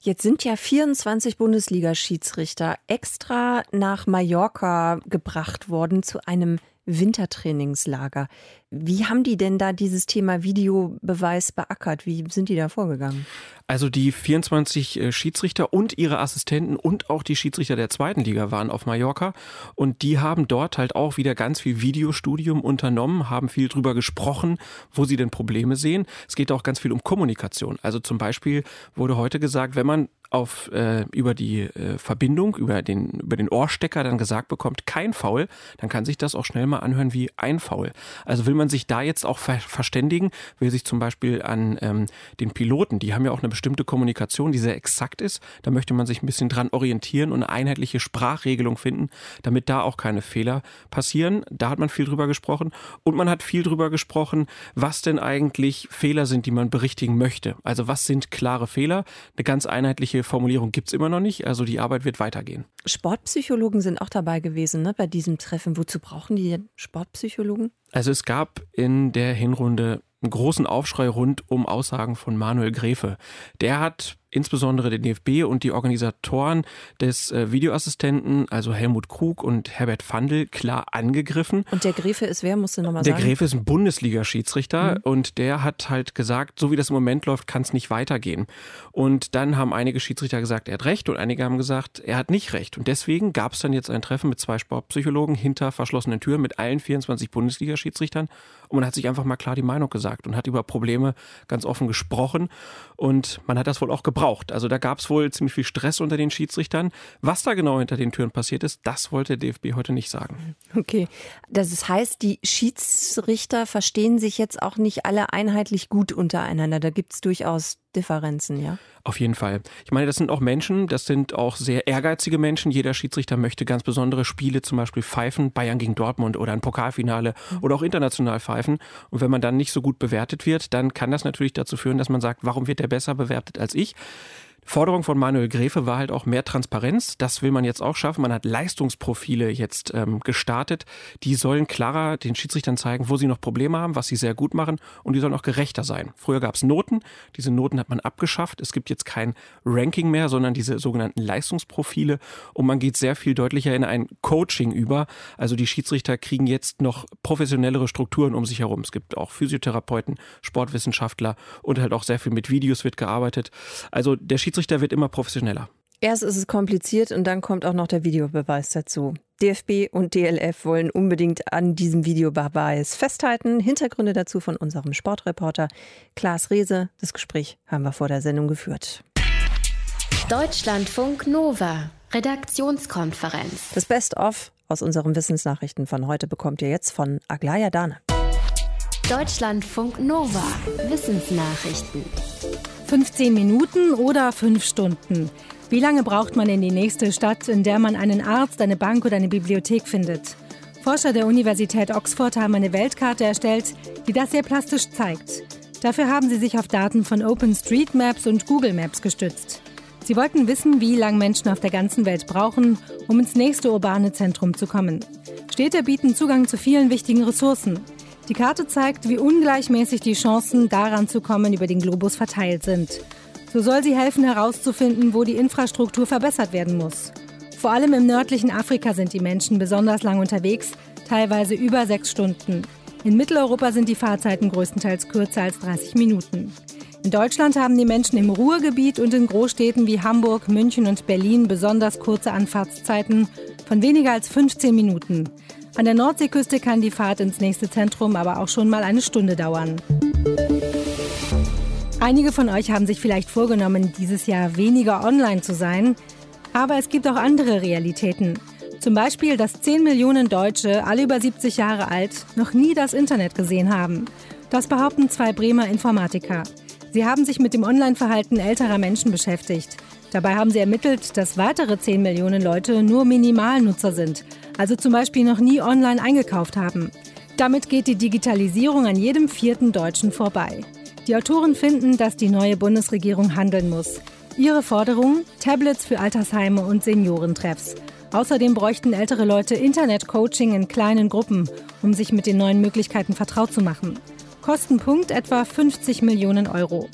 Jetzt sind ja 24 Bundesliga-Schiedsrichter extra nach Mallorca gebracht gebracht worden zu einem Wintertrainingslager. Wie haben die denn da dieses Thema Videobeweis beackert? Wie sind die da vorgegangen? Also die 24 äh, Schiedsrichter und ihre Assistenten und auch die Schiedsrichter der zweiten Liga waren auf Mallorca und die haben dort halt auch wieder ganz viel Videostudium unternommen, haben viel drüber gesprochen, wo sie denn Probleme sehen. Es geht auch ganz viel um Kommunikation. Also zum Beispiel wurde heute gesagt, wenn man auf äh, über die äh, Verbindung, über den, über den Ohrstecker dann gesagt bekommt, kein Foul, dann kann sich das auch schnell mal anhören wie ein Foul. Also will man sich da jetzt auch ver verständigen, will sich zum Beispiel an ähm, den Piloten, die haben ja auch eine bestimmte Kommunikation, die sehr exakt ist, da möchte man sich ein bisschen dran orientieren und eine einheitliche Sprachregelung finden, damit da auch keine Fehler passieren. Da hat man viel drüber gesprochen und man hat viel drüber gesprochen, was denn eigentlich Fehler sind, die man berichtigen möchte. Also was sind klare Fehler? Eine ganz einheitliche einheitliche Formulierung gibt es immer noch nicht. Also die Arbeit wird weitergehen. Sportpsychologen sind auch dabei gewesen ne, bei diesem Treffen. Wozu brauchen die Sportpsychologen? Also es gab in der Hinrunde einen großen Aufschrei rund um Aussagen von Manuel Gräfe. Der hat insbesondere den DFB und die Organisatoren des äh, Videoassistenten, also Helmut Krug und Herbert Fandl, klar angegriffen. Und der Gräfe ist wer, musst du nochmal sagen? Der Gräfe ist ein Bundesliga-Schiedsrichter mhm. und der hat halt gesagt, so wie das im Moment läuft, kann es nicht weitergehen. Und dann haben einige Schiedsrichter gesagt, er hat recht und einige haben gesagt, er hat nicht recht. Und deswegen gab es dann jetzt ein Treffen mit zwei Sportpsychologen hinter verschlossenen Türen mit allen 24 Bundesliga-Schiedsrichtern und man hat sich einfach mal klar die Meinung gesagt und hat über Probleme ganz offen gesprochen und man hat das wohl auch gebraucht gebraucht. Also da gab es wohl ziemlich viel Stress unter den Schiedsrichtern. Was da genau hinter den Türen passiert ist, das wollte der DFB heute nicht sagen. Okay. Das heißt, die Schiedsrichter verstehen sich jetzt auch nicht alle einheitlich gut untereinander. Da gibt es durchaus Differenzen, ja? Auf jeden Fall. Ich meine, das sind auch Menschen, das sind auch sehr ehrgeizige Menschen. Jeder Schiedsrichter möchte ganz besondere Spiele zum Beispiel pfeifen, Bayern gegen Dortmund oder ein Pokalfinale mhm. oder auch international pfeifen. Und wenn man dann nicht so gut bewertet wird, dann kann das natürlich dazu führen, dass man sagt, warum wird der besser bewertet als ich? Forderung von Manuel Gräfe war halt auch mehr Transparenz. Das will man jetzt auch schaffen. Man hat Leistungsprofile jetzt ähm, gestartet. Die sollen klarer den Schiedsrichtern zeigen, wo sie noch Probleme haben, was sie sehr gut machen und die sollen auch gerechter sein. Früher gab es Noten. Diese Noten hat man abgeschafft. Es gibt jetzt kein Ranking mehr, sondern diese sogenannten Leistungsprofile und man geht sehr viel deutlicher in ein Coaching über. Also die Schiedsrichter kriegen jetzt noch professionellere Strukturen um sich herum. Es gibt auch Physiotherapeuten, Sportwissenschaftler und halt auch sehr viel mit Videos wird gearbeitet. Also der Schiedsrichter Schiedsrichter wird immer professioneller. Erst ist es kompliziert und dann kommt auch noch der Videobeweis dazu. DFB und DLF wollen unbedingt an diesem Videobeweis festhalten. Hintergründe dazu von unserem Sportreporter Klaas Rehse. Das Gespräch haben wir vor der Sendung geführt. Deutschlandfunk Nova, Redaktionskonferenz. Das Best-of aus unseren Wissensnachrichten von heute bekommt ihr jetzt von Aglaya Dane. Deutschlandfunk Nova, Wissensnachrichten. 15 Minuten oder 5 Stunden. Wie lange braucht man in die nächste Stadt, in der man einen Arzt, eine Bank oder eine Bibliothek findet? Forscher der Universität Oxford haben eine Weltkarte erstellt, die das sehr plastisch zeigt. Dafür haben sie sich auf Daten von OpenStreetMaps und Google Maps gestützt. Sie wollten wissen, wie lange Menschen auf der ganzen Welt brauchen, um ins nächste urbane Zentrum zu kommen. Städte bieten Zugang zu vielen wichtigen Ressourcen. Die Karte zeigt, wie ungleichmäßig die Chancen, daran zu kommen, über den Globus verteilt sind. So soll sie helfen herauszufinden, wo die Infrastruktur verbessert werden muss. Vor allem im nördlichen Afrika sind die Menschen besonders lang unterwegs, teilweise über sechs Stunden. In Mitteleuropa sind die Fahrzeiten größtenteils kürzer als 30 Minuten. In Deutschland haben die Menschen im Ruhrgebiet und in Großstädten wie Hamburg, München und Berlin besonders kurze Anfahrtszeiten von weniger als 15 Minuten. An der Nordseeküste kann die Fahrt ins nächste Zentrum aber auch schon mal eine Stunde dauern. Einige von euch haben sich vielleicht vorgenommen, dieses Jahr weniger online zu sein. Aber es gibt auch andere Realitäten. Zum Beispiel, dass 10 Millionen Deutsche, alle über 70 Jahre alt, noch nie das Internet gesehen haben. Das behaupten zwei Bremer Informatiker. Sie haben sich mit dem Online-Verhalten älterer Menschen beschäftigt. Dabei haben sie ermittelt, dass weitere 10 Millionen Leute nur Minimalnutzer sind, also zum Beispiel noch nie online eingekauft haben. Damit geht die Digitalisierung an jedem vierten Deutschen vorbei. Die Autoren finden, dass die neue Bundesregierung handeln muss. Ihre Forderung? Tablets für Altersheime und Seniorentreffs. Außerdem bräuchten ältere Leute Internet-Coaching in kleinen Gruppen, um sich mit den neuen Möglichkeiten vertraut zu machen. Kostenpunkt etwa 50 Millionen Euro.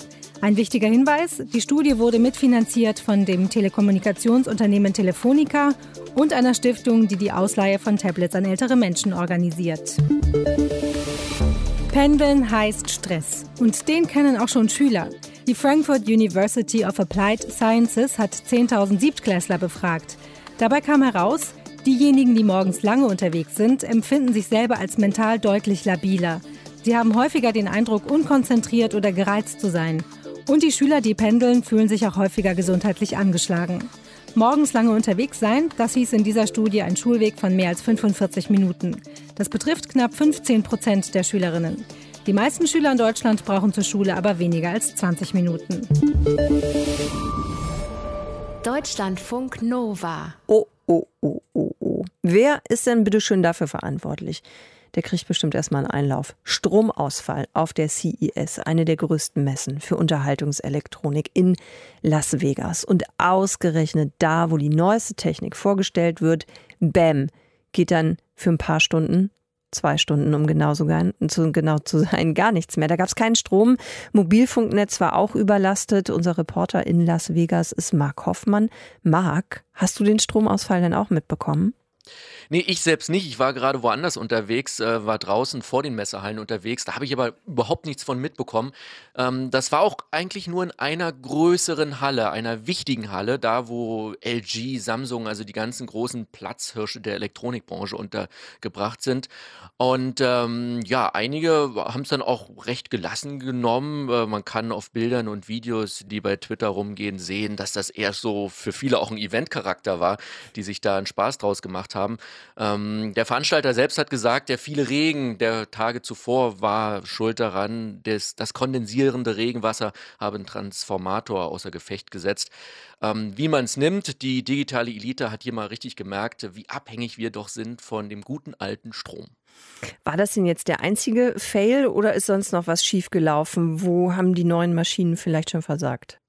Ein wichtiger Hinweis, die Studie wurde mitfinanziert von dem Telekommunikationsunternehmen Telefonica und einer Stiftung, die die Ausleihe von Tablets an ältere Menschen organisiert. Pendeln heißt Stress. Und den kennen auch schon Schüler. Die Frankfurt University of Applied Sciences hat 10.000 Siebtklässler befragt. Dabei kam heraus, diejenigen, die morgens lange unterwegs sind, empfinden sich selber als mental deutlich labiler. Sie haben häufiger den Eindruck, unkonzentriert oder gereizt zu sein. Und die Schüler, die pendeln, fühlen sich auch häufiger gesundheitlich angeschlagen. Morgens lange unterwegs sein, das hieß in dieser Studie ein Schulweg von mehr als 45 Minuten. Das betrifft knapp 15 Prozent der Schülerinnen. Die meisten Schüler in Deutschland brauchen zur Schule aber weniger als 20 Minuten. Deutschlandfunk Nova. Oh, oh, oh, oh, oh. Wer ist denn bitte schön dafür verantwortlich? Der kriegt bestimmt erstmal einen Einlauf. Stromausfall auf der CES, eine der größten Messen für Unterhaltungselektronik in Las Vegas. Und ausgerechnet da, wo die neueste Technik vorgestellt wird, bam, geht dann für ein paar Stunden zwei Stunden, um genau, so, genau zu sein, gar nichts mehr. Da gab es keinen Strom. Mobilfunknetz war auch überlastet. Unser Reporter in Las Vegas ist Mark Hoffmann. Mark, hast du den Stromausfall denn auch mitbekommen? Nee, ich selbst nicht. Ich war gerade woanders unterwegs, äh, war draußen vor den Messehallen unterwegs. Da habe ich aber überhaupt nichts von mitbekommen. Ähm, das war auch eigentlich nur in einer größeren Halle, einer wichtigen Halle, da wo LG, Samsung, also die ganzen großen Platzhirsche der Elektronikbranche untergebracht sind. Und ähm, ja, einige haben es dann auch recht gelassen genommen. Äh, man kann auf Bildern und Videos, die bei Twitter rumgehen, sehen, dass das eher so für viele auch ein Eventcharakter war, die sich da einen Spaß draus gemacht haben. Ähm, der Veranstalter selbst hat gesagt, der viele Regen der Tage zuvor war schuld daran, dass das kondensierende Regenwasser habe einen Transformator außer Gefecht gesetzt. Ähm, wie man es nimmt, die digitale Elite hat hier mal richtig gemerkt, wie abhängig wir doch sind von dem guten alten Strom. War das denn jetzt der einzige Fail oder ist sonst noch was schiefgelaufen? Wo haben die neuen Maschinen vielleicht schon versagt?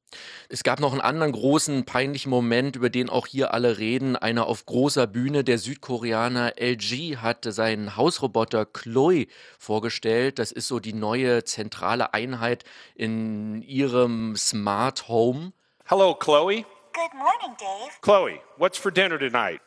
Es gab noch einen anderen großen peinlichen Moment, über den auch hier alle reden. Einer auf großer Bühne. Der Südkoreaner LG hat seinen Hausroboter Chloe vorgestellt. Das ist so die neue zentrale Einheit in ihrem Smart Home. Hello, Chloe. Good morning, Dave. Chloe, what's for dinner tonight?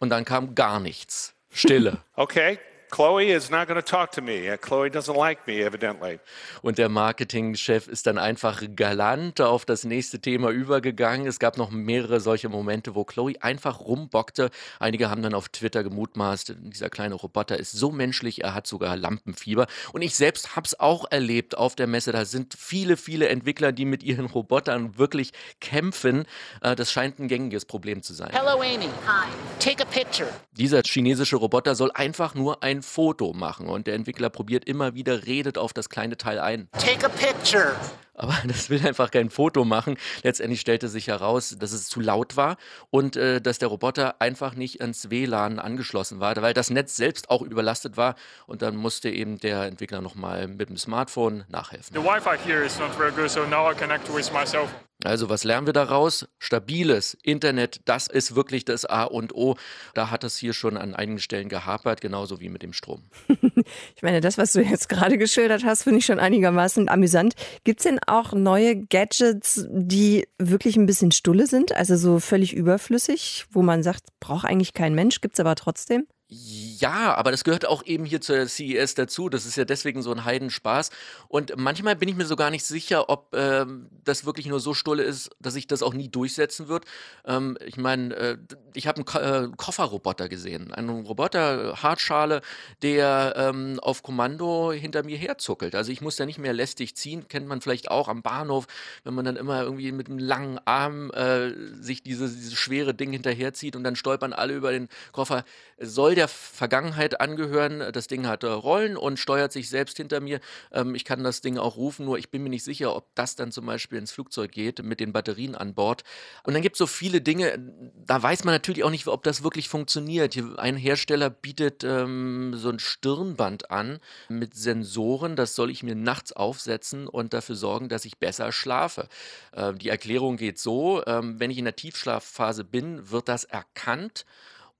Und dann kam gar nichts. Stille. okay, Chloe is not going to talk to me. Chloe doesn't like me, evidently. Und der Marketingchef ist dann einfach galant auf das nächste Thema übergegangen. Es gab noch mehrere solche Momente, wo Chloe einfach rumbockte. Einige haben dann auf Twitter gemutmaßt, dieser kleine Roboter ist so menschlich, er hat sogar Lampenfieber. Und ich selbst habe es auch erlebt auf der Messe. Da sind viele, viele Entwickler, die mit ihren Robotern wirklich kämpfen. Äh, das scheint ein gängiges Problem zu sein. Hello Amy. Hi. Take a picture. Dieser chinesische Roboter soll einfach nur ein Foto machen und der Entwickler probiert immer wieder, redet auf das kleine Teil ein. Take a picture. Aber das will einfach kein Foto machen. Letztendlich stellte sich heraus, dass es zu laut war und äh, dass der Roboter einfach nicht ans WLAN angeschlossen war, weil das Netz selbst auch überlastet war. Und dann musste eben der Entwickler nochmal mit dem Smartphone nachhelfen. The Wi-Fi here is not very good, so now I connect with myself. Also was lernen wir daraus? Stabiles Internet, das ist wirklich das A und O. Da hat es hier schon an einigen Stellen gehapert, genauso wie mit dem Strom. ich meine, das, was du jetzt gerade geschildert hast, finde ich schon einigermaßen amüsant. Gibt es denn auch neue Gadgets, die wirklich ein bisschen stulle sind, also so völlig überflüssig, wo man sagt, braucht eigentlich kein Mensch, gibt es aber trotzdem? Ja, aber das gehört auch eben hier zur CES dazu. Das ist ja deswegen so ein Heidenspaß. Und manchmal bin ich mir so gar nicht sicher, ob ähm, das wirklich nur so stulle ist, dass sich das auch nie durchsetzen wird. Ähm, ich meine, äh, ich habe einen Ko äh, Kofferroboter gesehen. Einen Roboter, Hartschale, der ähm, auf Kommando hinter mir herzuckelt. Also ich muss da nicht mehr lästig ziehen. Kennt man vielleicht auch am Bahnhof, wenn man dann immer irgendwie mit einem langen Arm äh, sich diese, dieses schwere Ding hinterherzieht und dann stolpern alle über den Koffer. Soll der Vergangenheit angehören. Das Ding hat Rollen und steuert sich selbst hinter mir. Ähm, ich kann das Ding auch rufen, nur ich bin mir nicht sicher, ob das dann zum Beispiel ins Flugzeug geht mit den Batterien an Bord. Und dann gibt es so viele Dinge, da weiß man natürlich auch nicht, ob das wirklich funktioniert. Ein Hersteller bietet ähm, so ein Stirnband an mit Sensoren. Das soll ich mir nachts aufsetzen und dafür sorgen, dass ich besser schlafe. Äh, die Erklärung geht so, ähm, wenn ich in der Tiefschlafphase bin, wird das erkannt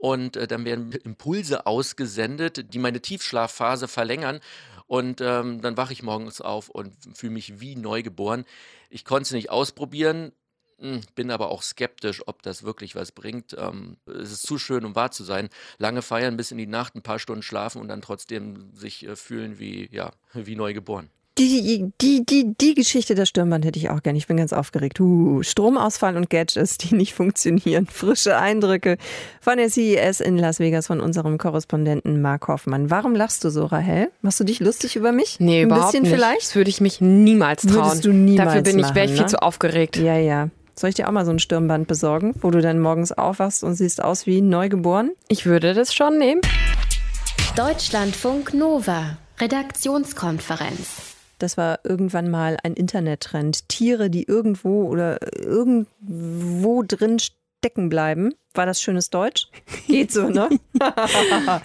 und äh, dann werden Impulse ausgesendet, die meine Tiefschlafphase verlängern. Und ähm, dann wache ich morgens auf und fühle mich wie neu geboren. Ich konnte es nicht ausprobieren, hm, bin aber auch skeptisch, ob das wirklich was bringt. Ähm, es ist zu schön, um wahr zu sein. Lange feiern, bis in die Nacht, ein paar Stunden schlafen und dann trotzdem sich äh, fühlen wie, ja, wie neu geboren. Die, die, die, die Geschichte der Stirnband hätte ich auch gerne. Ich bin ganz aufgeregt. Uh, Stromausfall und Gadgets, die nicht funktionieren. Frische Eindrücke von der CES in Las Vegas von unserem Korrespondenten Mark Hoffmann. Warum lachst du so, Rahel? Machst du dich lustig über mich? Nee, Ein überhaupt bisschen nicht. vielleicht? Das würde ich mich niemals trauen. Würdest du niemals Dafür bin ich, wäre ich machen, viel ne? zu aufgeregt. Ja, ja. Soll ich dir auch mal so ein Stirnband besorgen, wo du dann morgens aufwachst und siehst aus wie neugeboren? Ich würde das schon nehmen. Deutschlandfunk Nova. Redaktionskonferenz. Das war irgendwann mal ein Internettrend. Tiere, die irgendwo oder irgendwo drin stecken bleiben. War das schönes Deutsch? Geht so, ne? Na,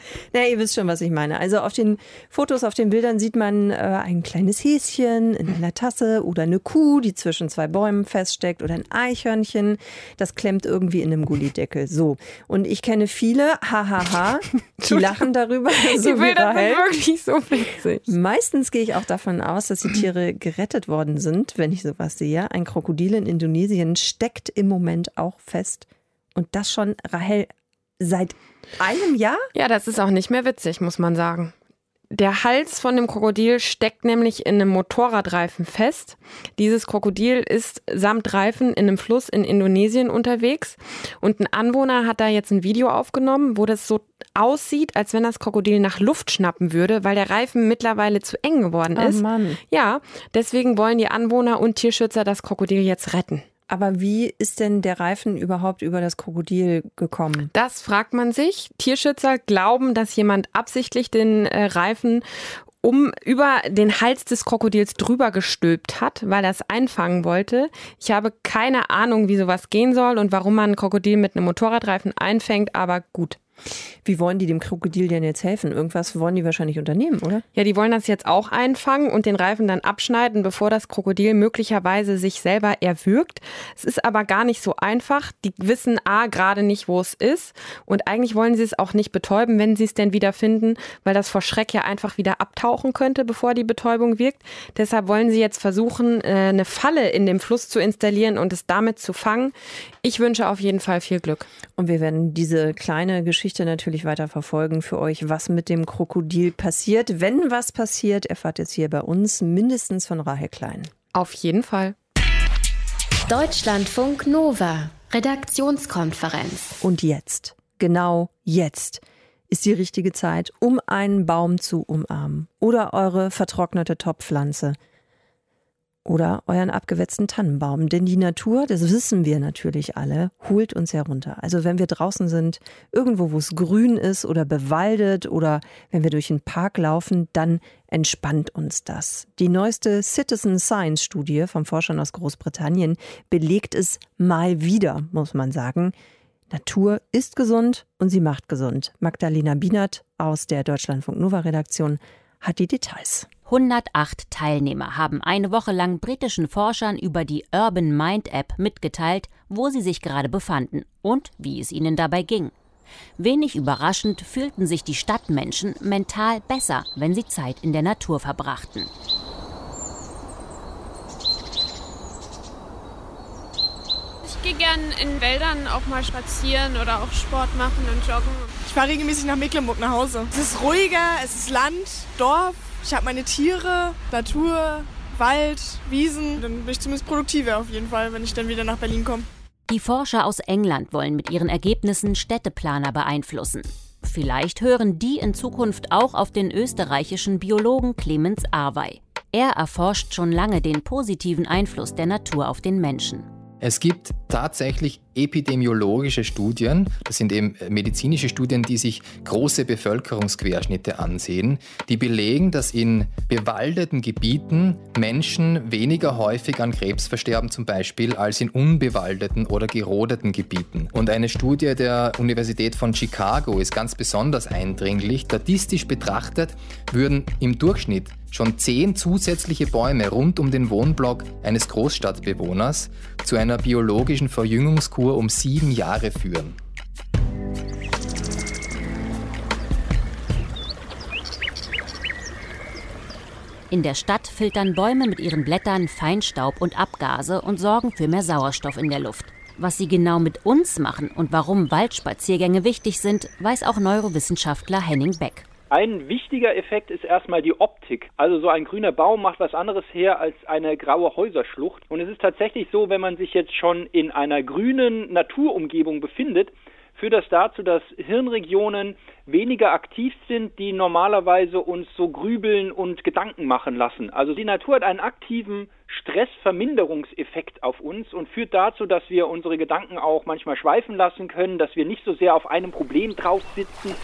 ihr wisst schon, was ich meine. Also auf den Fotos, auf den Bildern sieht man äh, ein kleines Häschen in einer Tasse oder eine Kuh, die zwischen zwei Bäumen feststeckt oder ein Eichhörnchen, das klemmt irgendwie in einem Gullideckel. So. Und ich kenne viele, hahaha, die lachen darüber. so die Bilder sind wirklich so witzig. Meistens gehe ich auch davon aus, dass die Tiere gerettet worden sind, wenn ich sowas sehe. Ein Krokodil in Indonesien steckt im Moment auch fest. Und das schon, Rahel, seit einem Jahr? Ja, das ist auch nicht mehr witzig, muss man sagen. Der Hals von dem Krokodil steckt nämlich in einem Motorradreifen fest. Dieses Krokodil ist samt Reifen in einem Fluss in Indonesien unterwegs. Und ein Anwohner hat da jetzt ein Video aufgenommen, wo das so aussieht, als wenn das Krokodil nach Luft schnappen würde, weil der Reifen mittlerweile zu eng geworden Oh ist. Mann. Ja, deswegen wollen die Anwohner und Tierschützer das Krokodil jetzt retten. Aber wie ist denn der Reifen überhaupt über das Krokodil gekommen? Das fragt man sich. Tierschützer glauben, dass jemand absichtlich den äh, Reifen um über den Hals des Krokodils drüber gestülpt hat, weil er es einfangen wollte. Ich habe keine Ahnung, wie sowas gehen soll und warum man ein Krokodil mit einem Motorradreifen einfängt, aber gut. Wie wollen die dem Krokodil denn jetzt helfen? Irgendwas wollen die wahrscheinlich unternehmen, oder? Ja, die wollen das jetzt auch einfangen und den Reifen dann abschneiden, bevor das Krokodil möglicherweise sich selber erwürgt. Es ist aber gar nicht so einfach. Die wissen A gerade nicht, wo es ist. Und eigentlich wollen sie es auch nicht betäuben, wenn sie es denn wieder finden, weil das vor Schreck ja einfach wieder abtauchen könnte, bevor die Betäubung wirkt. Deshalb wollen sie jetzt versuchen, äh, eine Falle in dem Fluss zu installieren und es damit zu fangen. Ich wünsche auf jeden Fall viel Glück. Und wir werden diese kleine Geschichte natürlich weiter verfolgen für euch, was mit dem Krokodil passiert. Wenn was passiert, erfahrt ihr es hier bei uns mindestens von Rahel Klein. Auf jeden Fall. Deutschlandfunk Nova. Redaktionskonferenz. Und jetzt, genau jetzt, ist die richtige Zeit, um einen Baum zu umarmen oder eure vertrocknete Topfpflanze oder euren abgewetzten Tannenbaum. Denn die Natur, das wissen wir natürlich alle, holt uns herunter. Also wenn wir draußen sind, irgendwo, wo es grün ist oder bewaldet oder wenn wir durch den Park laufen, dann entspannt uns das. Die neueste Citizen Science Studie von Forschern aus Großbritannien belegt es mal wieder, muss man sagen. Natur ist gesund und sie macht gesund. Magdalena Bienert aus der Deutschlandfunk Nova Redaktion hat die Details. 108 Teilnehmer haben eine Woche lang britischen Forschern über die Urban Mind App mitgeteilt, wo sie sich gerade befanden und wie es ihnen dabei ging. Wenig überraschend fühlten sich die Stadtmenschen mental besser, wenn sie Zeit in der Natur verbrachten. Ich gehe gern in Wäldern auch mal spazieren oder auch Sport machen und joggen. Ich fahre regelmäßig nach Mecklenburg nach Hause. Es ist ruhiger, es ist Land, Dorf. Ich habe meine Tiere, Natur, Wald, Wiesen. Dann bin ich zumindest produktiver auf jeden Fall, wenn ich dann wieder nach Berlin komme. Die Forscher aus England wollen mit ihren Ergebnissen Städteplaner beeinflussen. Vielleicht hören die in Zukunft auch auf den österreichischen Biologen Clemens Arwey. Er erforscht schon lange den positiven Einfluss der Natur auf den Menschen. Es gibt tatsächlich epidemiologische Studien, das sind eben medizinische Studien, die sich große Bevölkerungsquerschnitte ansehen, die belegen, dass in bewaldeten Gebieten Menschen weniger häufig an Krebs versterben zum Beispiel als in unbewaldeten oder gerodeten Gebieten. Und eine Studie der Universität von Chicago ist ganz besonders eindringlich. Statistisch betrachtet würden im Durchschnitt schon zehn zusätzliche Bäume rund um den Wohnblock eines Großstadtbewohners zu einer biologischen Verjüngungskur um sieben Jahre führen. In der Stadt filtern Bäume mit ihren Blättern Feinstaub und Abgase und sorgen für mehr Sauerstoff in der Luft. Was sie genau mit uns machen und warum Waldspaziergänge wichtig sind, weiß auch Neurowissenschaftler Henning Beck. Ein wichtiger Effekt ist erstmal die Optik. Also so ein grüner Baum macht was anderes her als eine graue Häuserschlucht. Und es ist tatsächlich so, wenn man sich jetzt schon in einer grünen Naturumgebung befindet, führt das dazu, dass Hirnregionen weniger aktiv sind, die normalerweise uns so grübeln und Gedanken machen lassen. Also die Natur hat einen aktiven Stressverminderungseffekt auf uns und führt dazu, dass wir unsere Gedanken auch manchmal schweifen lassen können, dass wir nicht so sehr auf einem Problem drauf sitzen.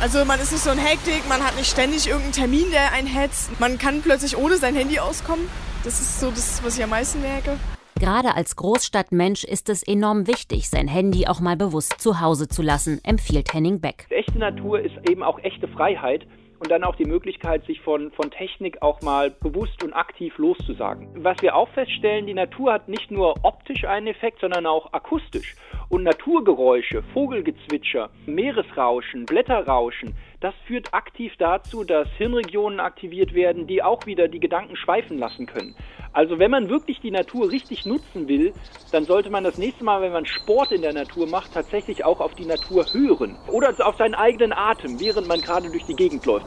Also man ist nicht so in Hektik, man hat nicht ständig irgendeinen Termin, der einen hetzt. Man kann plötzlich ohne sein Handy auskommen. Das ist so das, was ich am meisten merke. Gerade als Großstadtmensch ist es enorm wichtig, sein Handy auch mal bewusst zu Hause zu lassen, empfiehlt Henning Beck. Echte Natur ist eben auch echte Freiheit und dann auch die Möglichkeit, sich von, von Technik auch mal bewusst und aktiv loszusagen. Was wir auch feststellen, die Natur hat nicht nur optisch einen Effekt, sondern auch akustisch. Und Naturgeräusche, Vogelgezwitscher, Meeresrauschen, Blätterrauschen, das führt aktiv dazu, dass Hirnregionen aktiviert werden, die auch wieder die Gedanken schweifen lassen können. Also wenn man wirklich die Natur richtig nutzen will, dann sollte man das nächste Mal, wenn man Sport in der Natur macht, tatsächlich auch auf die Natur hören oder auf seinen eigenen Atem, während man gerade durch die Gegend läuft.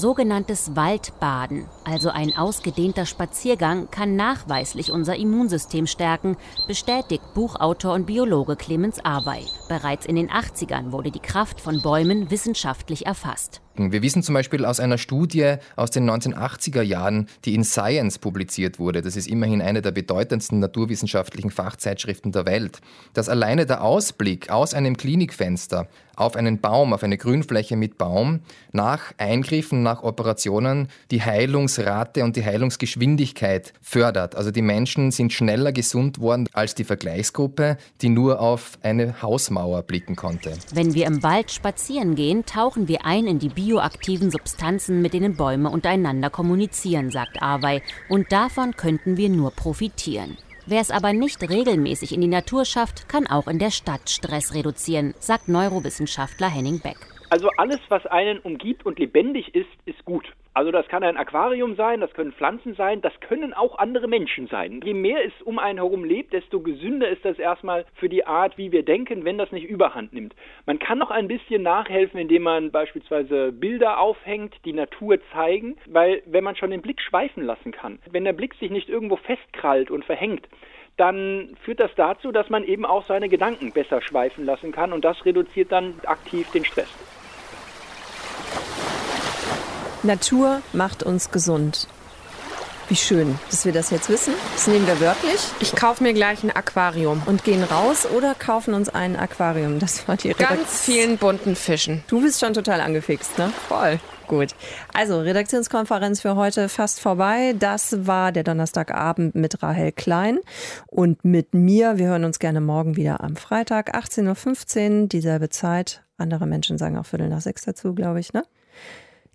Sogenanntes Waldbaden, also ein ausgedehnter Spaziergang, kann nachweislich unser Immunsystem stärken, bestätigt Buchautor und Biologe Clemens Arbey. Bereits in den 80ern wurde die Kraft von Bäumen wissenschaftlich erfasst. Wir wissen zum Beispiel aus einer Studie aus den 1980er Jahren, die in Science publiziert wurde, das ist immerhin eine der bedeutendsten naturwissenschaftlichen Fachzeitschriften der Welt, dass alleine der Ausblick aus einem Klinikfenster auf einen Baum, auf eine Grünfläche mit Baum, nach Eingriffen, nach Operationen die Heilungsrate und die Heilungsgeschwindigkeit fördert. Also die Menschen sind schneller gesund worden als die Vergleichsgruppe, die nur auf eine Hausmauer blicken konnte. Wenn wir im Wald spazieren gehen, tauchen wir ein in die bioaktiven Substanzen, mit denen Bäume untereinander kommunizieren, sagt Arwey. Und davon könnten wir nur profitieren. Wer es aber nicht regelmäßig in die Natur schafft, kann auch in der Stadt Stress reduzieren, sagt Neurowissenschaftler Henning Beck. Also alles, was einen umgibt und lebendig ist, ist gut. Also das kann ein Aquarium sein, das können Pflanzen sein, das können auch andere Menschen sein. Je mehr es um einen herum lebt, desto gesünder ist das erstmal für die Art, wie wir denken, wenn das nicht überhand nimmt. Man kann noch ein bisschen nachhelfen, indem man beispielsweise Bilder aufhängt, die Natur zeigen, weil wenn man schon den Blick schweifen lassen kann, wenn der Blick sich nicht irgendwo festkrallt und verhängt, dann führt das dazu, dass man eben auch seine Gedanken besser schweifen lassen kann und das reduziert dann aktiv den Stress. Natur macht uns gesund. Wie schön, dass wir das jetzt wissen. Das nehmen wir wörtlich. Ich kaufe mir gleich ein Aquarium. Und gehen raus oder kaufen uns ein Aquarium. Das war die Redaktion. Ganz vielen bunten Fischen. Du bist schon total angefixt, ne? Voll. Gut. Also, Redaktionskonferenz für heute fast vorbei. Das war der Donnerstagabend mit Rahel Klein und mit mir. Wir hören uns gerne morgen wieder am Freitag, 18.15 Uhr, dieselbe Zeit. Andere Menschen sagen auch Viertel nach sechs dazu, glaube ich, ne?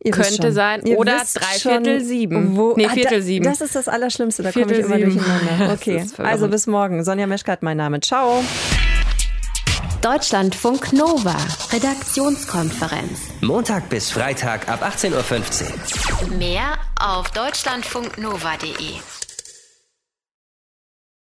Ihr Könnte sein. Ihr Oder wisst dreiviertel schon, sieben. Wo, nee, Ah, Viertel da, sieben. Das ist das Allerschlimmste, da komme Viertel ich immer sieben. durcheinander. Okay, also bis morgen. Sonja Meschkat, mein Name. Ciao. Deutschlandfunk Nova, Redaktionskonferenz. Montag bis Freitag ab 18.15 Uhr. Mehr auf deutschlandfunknova.de.